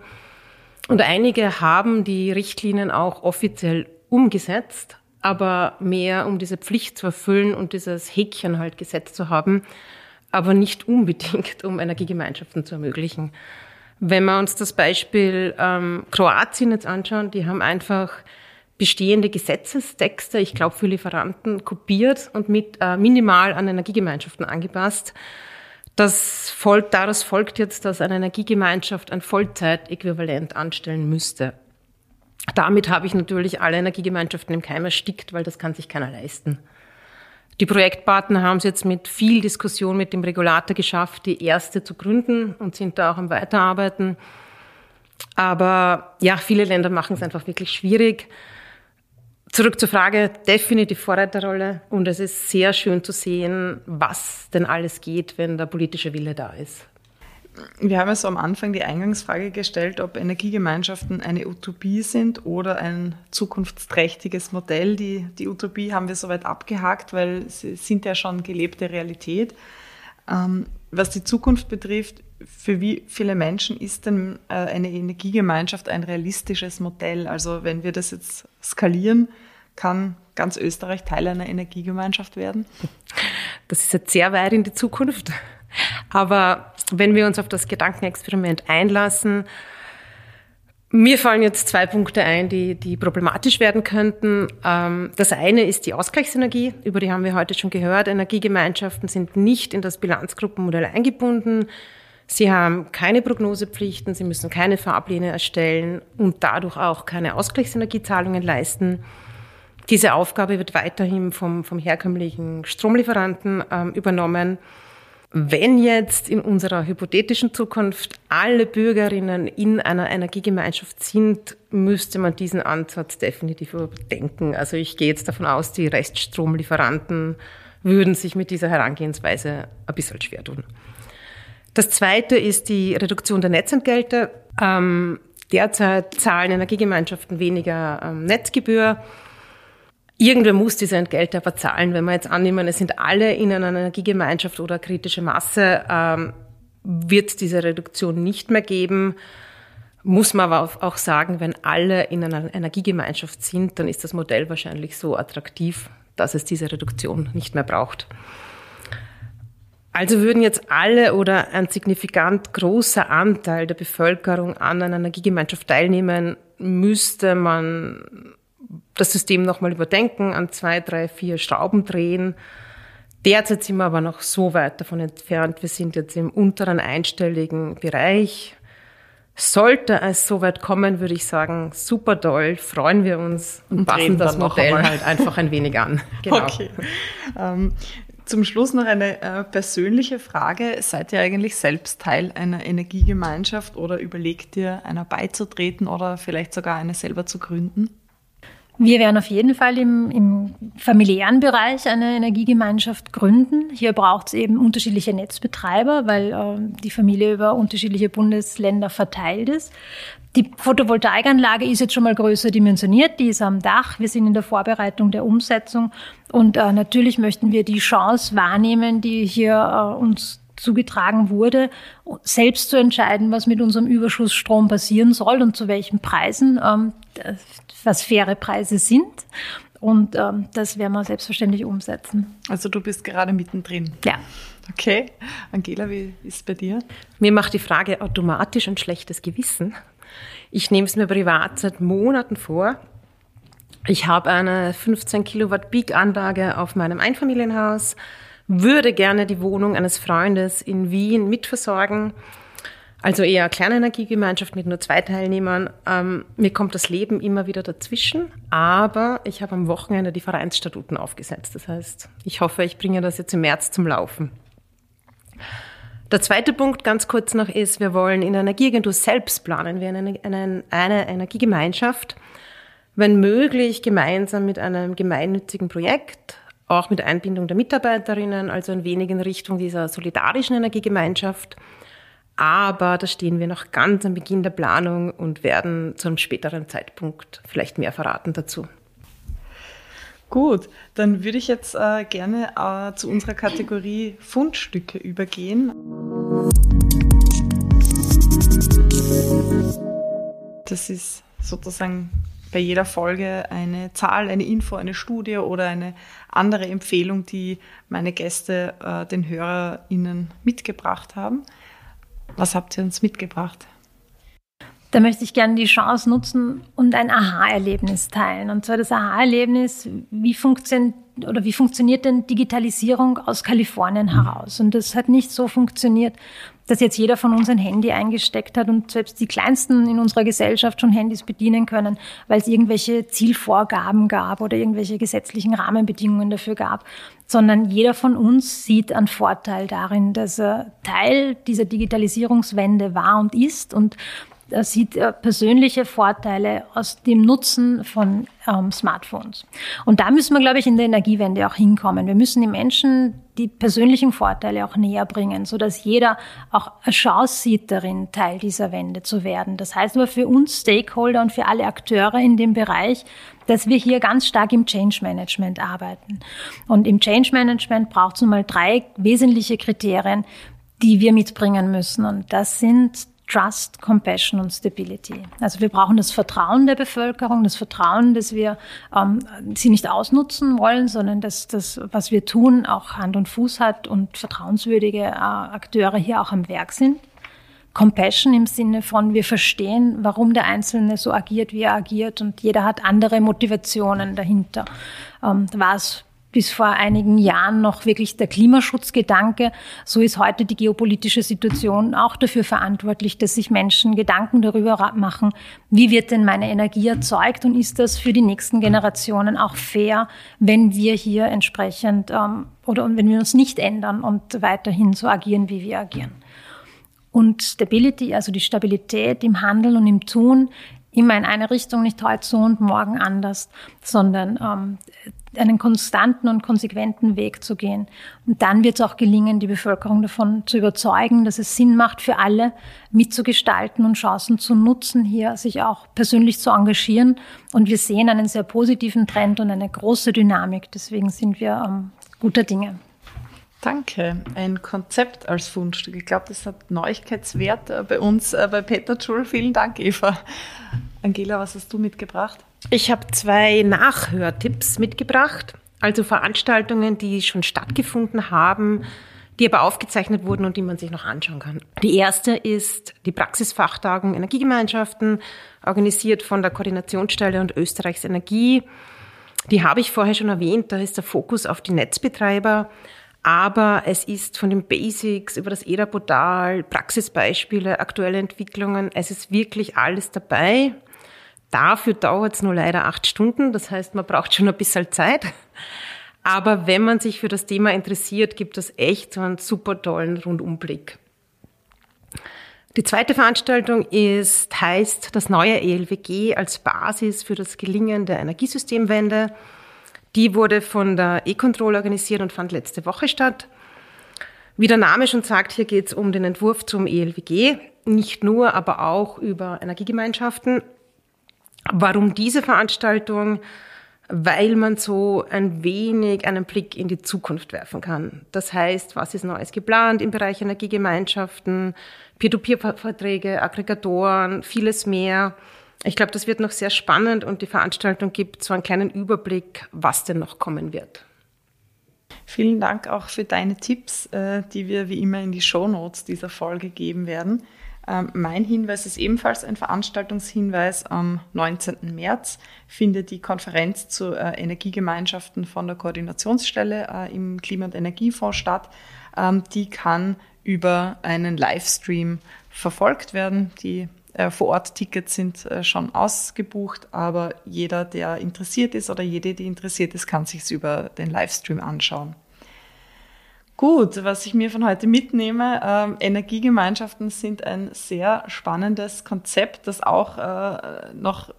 und einige haben die Richtlinien auch offiziell umgesetzt, aber mehr um diese Pflicht zu erfüllen und dieses Häkchen halt gesetzt zu haben, aber nicht unbedingt, um Energiegemeinschaften zu ermöglichen. Wenn wir uns das Beispiel ähm, Kroatien jetzt anschauen, die haben einfach bestehende Gesetzestexte, ich glaube für Lieferanten, kopiert und mit äh, minimal an Energiegemeinschaften angepasst. Das folgt, daraus folgt jetzt, dass eine Energiegemeinschaft ein Vollzeitäquivalent anstellen müsste. Damit habe ich natürlich alle Energiegemeinschaften im Keim erstickt, weil das kann sich keiner leisten. Die Projektpartner haben es jetzt mit viel Diskussion mit dem Regulator geschafft, die erste zu gründen und sind da auch am Weiterarbeiten. Aber ja, viele Länder machen es einfach wirklich schwierig. Zurück zur Frage, definitiv Vorreiterrolle. Und es ist sehr schön zu sehen, was denn alles geht, wenn der politische Wille da ist. Wir haben ja so am Anfang die Eingangsfrage gestellt, ob Energiegemeinschaften eine Utopie sind oder ein zukunftsträchtiges Modell. Die, die Utopie haben wir soweit abgehakt, weil sie sind ja schon gelebte Realität. Ähm, was die Zukunft betrifft, für wie viele Menschen ist denn äh, eine Energiegemeinschaft ein realistisches Modell? Also wenn wir das jetzt skalieren, Kann ganz Österreich Teil einer Energiegemeinschaft werden? Das ist jetzt sehr weit in die Zukunft. Aber wenn wir uns auf das Gedankenexperiment einlassen, mir fallen jetzt zwei Punkte ein, die, die problematisch werden könnten. Ähm, das eine ist die Ausgleichsenergie, über die haben wir heute schon gehört. Energiegemeinschaften sind nicht in das Bilanzgruppenmodell eingebunden. Sie haben keine Prognosepflichten, sie müssen keine Fahrpläne erstellen und dadurch auch keine Ausgleichsenergiezahlungen leisten. Diese Aufgabe wird weiterhin vom, vom herkömmlichen Stromlieferanten ähm, übernommen. Wenn jetzt in unserer hypothetischen Zukunft alle Bürgerinnen in einer Energiegemeinschaft sind, müsste man diesen Ansatz definitiv überdenken. Also ich gehe jetzt davon aus, die Reststromlieferanten würden sich mit dieser Herangehensweise ein bisschen schwer tun. Das zweite ist die Reduktion der Netzentgelte. Ähm, derzeit zahlen Energiegemeinschaften weniger ähm, Netzgebühr. Irgendwer muss diese Entgelte aber zahlen. Wenn wir jetzt annehmen, es sind alle in einer Energiegemeinschaft oder kritische Masse, ähm, wird es diese Reduktion nicht mehr geben. Muss man aber auch sagen, wenn alle in einer Energiegemeinschaft sind, dann ist das Modell wahrscheinlich so attraktiv, dass es diese Reduktion nicht mehr braucht. Also würden jetzt alle oder ein signifikant großer Anteil der Bevölkerung an einer Energiegemeinschaft teilnehmen, müsste man das System nochmal überdenken, an zwei, drei, vier Schrauben drehen. Derzeit sind wir aber noch so weit davon entfernt. Wir sind jetzt im unteren einstelligen Bereich. Sollte es so weit kommen, würde ich sagen, super toll, freuen wir uns und, und passen das Modell halt einfach ein wenig an. Genau. Okay. Ähm, zum Schluss noch eine äh, persönliche Frage. Seid ihr eigentlich selbst Teil einer Energiegemeinschaft oder überlegt ihr, einer beizutreten oder vielleicht sogar eine selber zu gründen? Wir werden auf jeden Fall im, im familiären Bereich eine Energiegemeinschaft gründen. Hier braucht es eben unterschiedliche Netzbetreiber, weil äh, die Familie über unterschiedliche Bundesländer verteilt ist. Die Photovoltaikanlage ist jetzt schon mal größer dimensioniert, die ist am Dach. Wir sind in der Vorbereitung der Umsetzung und äh, natürlich möchten wir die Chance wahrnehmen, die hier äh, uns zugetragen wurde, selbst zu entscheiden, was mit unserem Überschussstrom passieren soll und zu welchen Preisen. Ähm, was faire Preise sind. Und ähm, das werden wir selbstverständlich umsetzen. Also du bist gerade mittendrin. Ja. Okay. Angela, wie ist es bei dir? Mir macht die Frage automatisch ein schlechtes Gewissen. Ich nehme es mir privat seit Monaten vor. Ich habe eine 15 Kilowatt Peak-Anlage auf meinem Einfamilienhaus, würde gerne die Wohnung eines Freundes in Wien mitversorgen also eher Kleinenergiegemeinschaft mit nur zwei Teilnehmern. Ähm, mir kommt das Leben immer wieder dazwischen, aber ich habe am Wochenende die Vereinsstatuten aufgesetzt. Das heißt, ich hoffe, ich bringe das jetzt im März zum Laufen. Der zweite Punkt ganz kurz noch ist, wir wollen in der Energieagentur selbst planen. Wir eine, eine, eine Energiegemeinschaft, wenn möglich gemeinsam mit einem gemeinnützigen Projekt, auch mit Einbindung der Mitarbeiterinnen, also ein wenig in Richtung dieser solidarischen Energiegemeinschaft aber da stehen wir noch ganz am Beginn der Planung und werden zu einem späteren Zeitpunkt vielleicht mehr verraten dazu. Gut, dann würde ich jetzt äh, gerne äh, zu unserer Kategorie Fundstücke übergehen. Das ist sozusagen bei jeder Folge eine Zahl, eine Info, eine Studie oder eine andere Empfehlung, die meine Gäste äh, den HörerInnen mitgebracht haben. Was habt ihr uns mitgebracht? Da möchte ich gerne die Chance nutzen und ein Aha-Erlebnis teilen. Und zwar das Aha-Erlebnis, wie funktioniert oder wie funktioniert denn Digitalisierung aus Kalifornien heraus? Und das hat nicht so funktioniert, dass jetzt jeder von uns ein Handy eingesteckt hat und selbst die Kleinsten in unserer Gesellschaft schon Handys bedienen können, weil es irgendwelche Zielvorgaben gab oder irgendwelche gesetzlichen Rahmenbedingungen dafür gab, sondern jeder von uns sieht einen Vorteil darin, dass er Teil dieser Digitalisierungswende war und ist und er sieht persönliche Vorteile aus dem Nutzen von ähm, Smartphones. Und da müssen wir, glaube ich, in der Energiewende auch hinkommen. Wir müssen den Menschen die persönlichen Vorteile auch näher bringen, so dass jeder auch eine Chance sieht darin, Teil dieser Wende zu werden. Das heißt aber für uns Stakeholder und für alle Akteure in dem Bereich, dass wir hier ganz stark im Change Management arbeiten. Und im Change Management braucht es nun mal drei wesentliche Kriterien, die wir mitbringen müssen. Und das sind Trust, Compassion und Stability. Also wir brauchen das Vertrauen der Bevölkerung, das Vertrauen, dass wir ähm, sie nicht ausnutzen wollen, sondern dass das, was wir tun, auch Hand und Fuß hat und vertrauenswürdige äh, Akteure hier auch am Werk sind. Compassion im Sinne von, wir verstehen, warum der Einzelne so agiert, wie er agiert und jeder hat andere Motivationen dahinter. Ähm, war bis vor einigen Jahren noch wirklich der Klimaschutzgedanke. So ist heute die geopolitische Situation auch dafür verantwortlich, dass sich Menschen Gedanken darüber machen, wie wird denn meine Energie erzeugt und ist das für die nächsten Generationen auch fair, wenn wir hier entsprechend ähm, oder wenn wir uns nicht ändern und weiterhin so agieren, wie wir agieren. Und Stability, also die Stabilität im Handeln und im Tun, immer in eine Richtung, nicht heute so und morgen anders, sondern ähm, einen konstanten und konsequenten Weg zu gehen. Und dann wird es auch gelingen, die Bevölkerung davon zu überzeugen, dass es Sinn macht, für alle mitzugestalten und Chancen zu nutzen, hier sich auch persönlich zu engagieren. Und wir sehen einen sehr positiven Trend und eine große Dynamik. Deswegen sind wir ähm, guter Dinge. Danke. Ein Konzept als Fundstück. Ich glaube, das hat Neuigkeitswert äh, bei uns äh, bei Peter Schul. Vielen Dank, Eva. Angela, was hast du mitgebracht? Ich habe zwei Nachhörtipps mitgebracht, also Veranstaltungen, die schon stattgefunden haben, die aber aufgezeichnet wurden und die man sich noch anschauen kann. Die erste ist die Praxisfachtagung Energiegemeinschaften, organisiert von der Koordinationsstelle und Österreichs Energie. Die habe ich vorher schon erwähnt, da ist der Fokus auf die Netzbetreiber aber es ist von den Basics über das EDA-Portal, Praxisbeispiele, aktuelle Entwicklungen, es ist wirklich alles dabei. Dafür dauert es nur leider acht Stunden, das heißt, man braucht schon ein bisschen Zeit. Aber wenn man sich für das Thema interessiert, gibt es echt so einen super tollen Rundumblick. Die zweite Veranstaltung ist, heißt das neue ELWG als Basis für das Gelingen der Energiesystemwende. Die wurde von der E-Control organisiert und fand letzte Woche statt. Wie der Name schon sagt, hier geht es um den Entwurf zum ELWG, nicht nur, aber auch über Energiegemeinschaften. Warum diese Veranstaltung? Weil man so ein wenig einen Blick in die Zukunft werfen kann. Das heißt, was ist Neues geplant im Bereich Energiegemeinschaften, Peer-to-Peer-Verträge, Aggregatoren, vieles mehr. Ich glaube, das wird noch sehr spannend und die Veranstaltung gibt so einen kleinen Überblick, was denn noch kommen wird. Vielen Dank auch für deine Tipps, äh, die wir wie immer in die Show Notes dieser Folge geben werden. Ähm, mein Hinweis ist ebenfalls ein Veranstaltungshinweis. Am 19. März findet die Konferenz zu äh, Energiegemeinschaften von der Koordinationsstelle äh, im Klima- und Energiefonds statt. Ähm, die kann über einen Livestream verfolgt werden. Die äh, Vor-Ort-Tickets sind äh, schon ausgebucht, aber jeder, der interessiert ist oder jede, die interessiert ist, kann sich es über den Livestream anschauen. Gut, was ich mir von heute mitnehme, äh, Energiegemeinschaften sind ein sehr spannendes Konzept, das auch äh, noch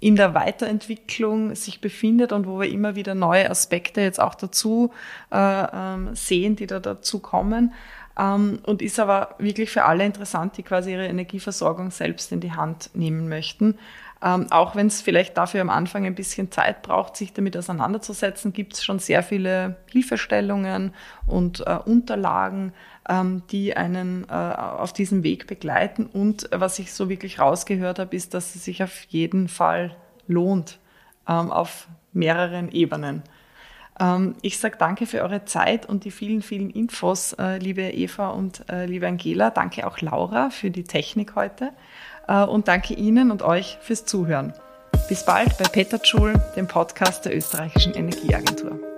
in der Weiterentwicklung sich befindet und wo wir immer wieder neue Aspekte jetzt auch dazu äh, ähm, sehen, die da dazu kommen ähm, und ist aber wirklich für alle interessant, die quasi ihre Energieversorgung selbst in die Hand nehmen möchten. Ähm, auch wenn es vielleicht dafür am Anfang ein bisschen Zeit braucht, sich damit auseinanderzusetzen, gibt es schon sehr viele Hilfestellungen und äh, Unterlagen, ähm, die einen äh, auf diesem Weg begleiten. Und was ich so wirklich rausgehört habe, ist, dass es sich auf jeden Fall lohnt, ähm, auf mehreren Ebenen. Ähm, ich sage danke für eure Zeit und die vielen, vielen Infos, äh, liebe Eva und äh, liebe Angela. Danke auch Laura für die Technik heute und danke Ihnen und euch fürs Zuhören. Bis bald bei Peter Schul, dem Podcast der Österreichischen Energieagentur.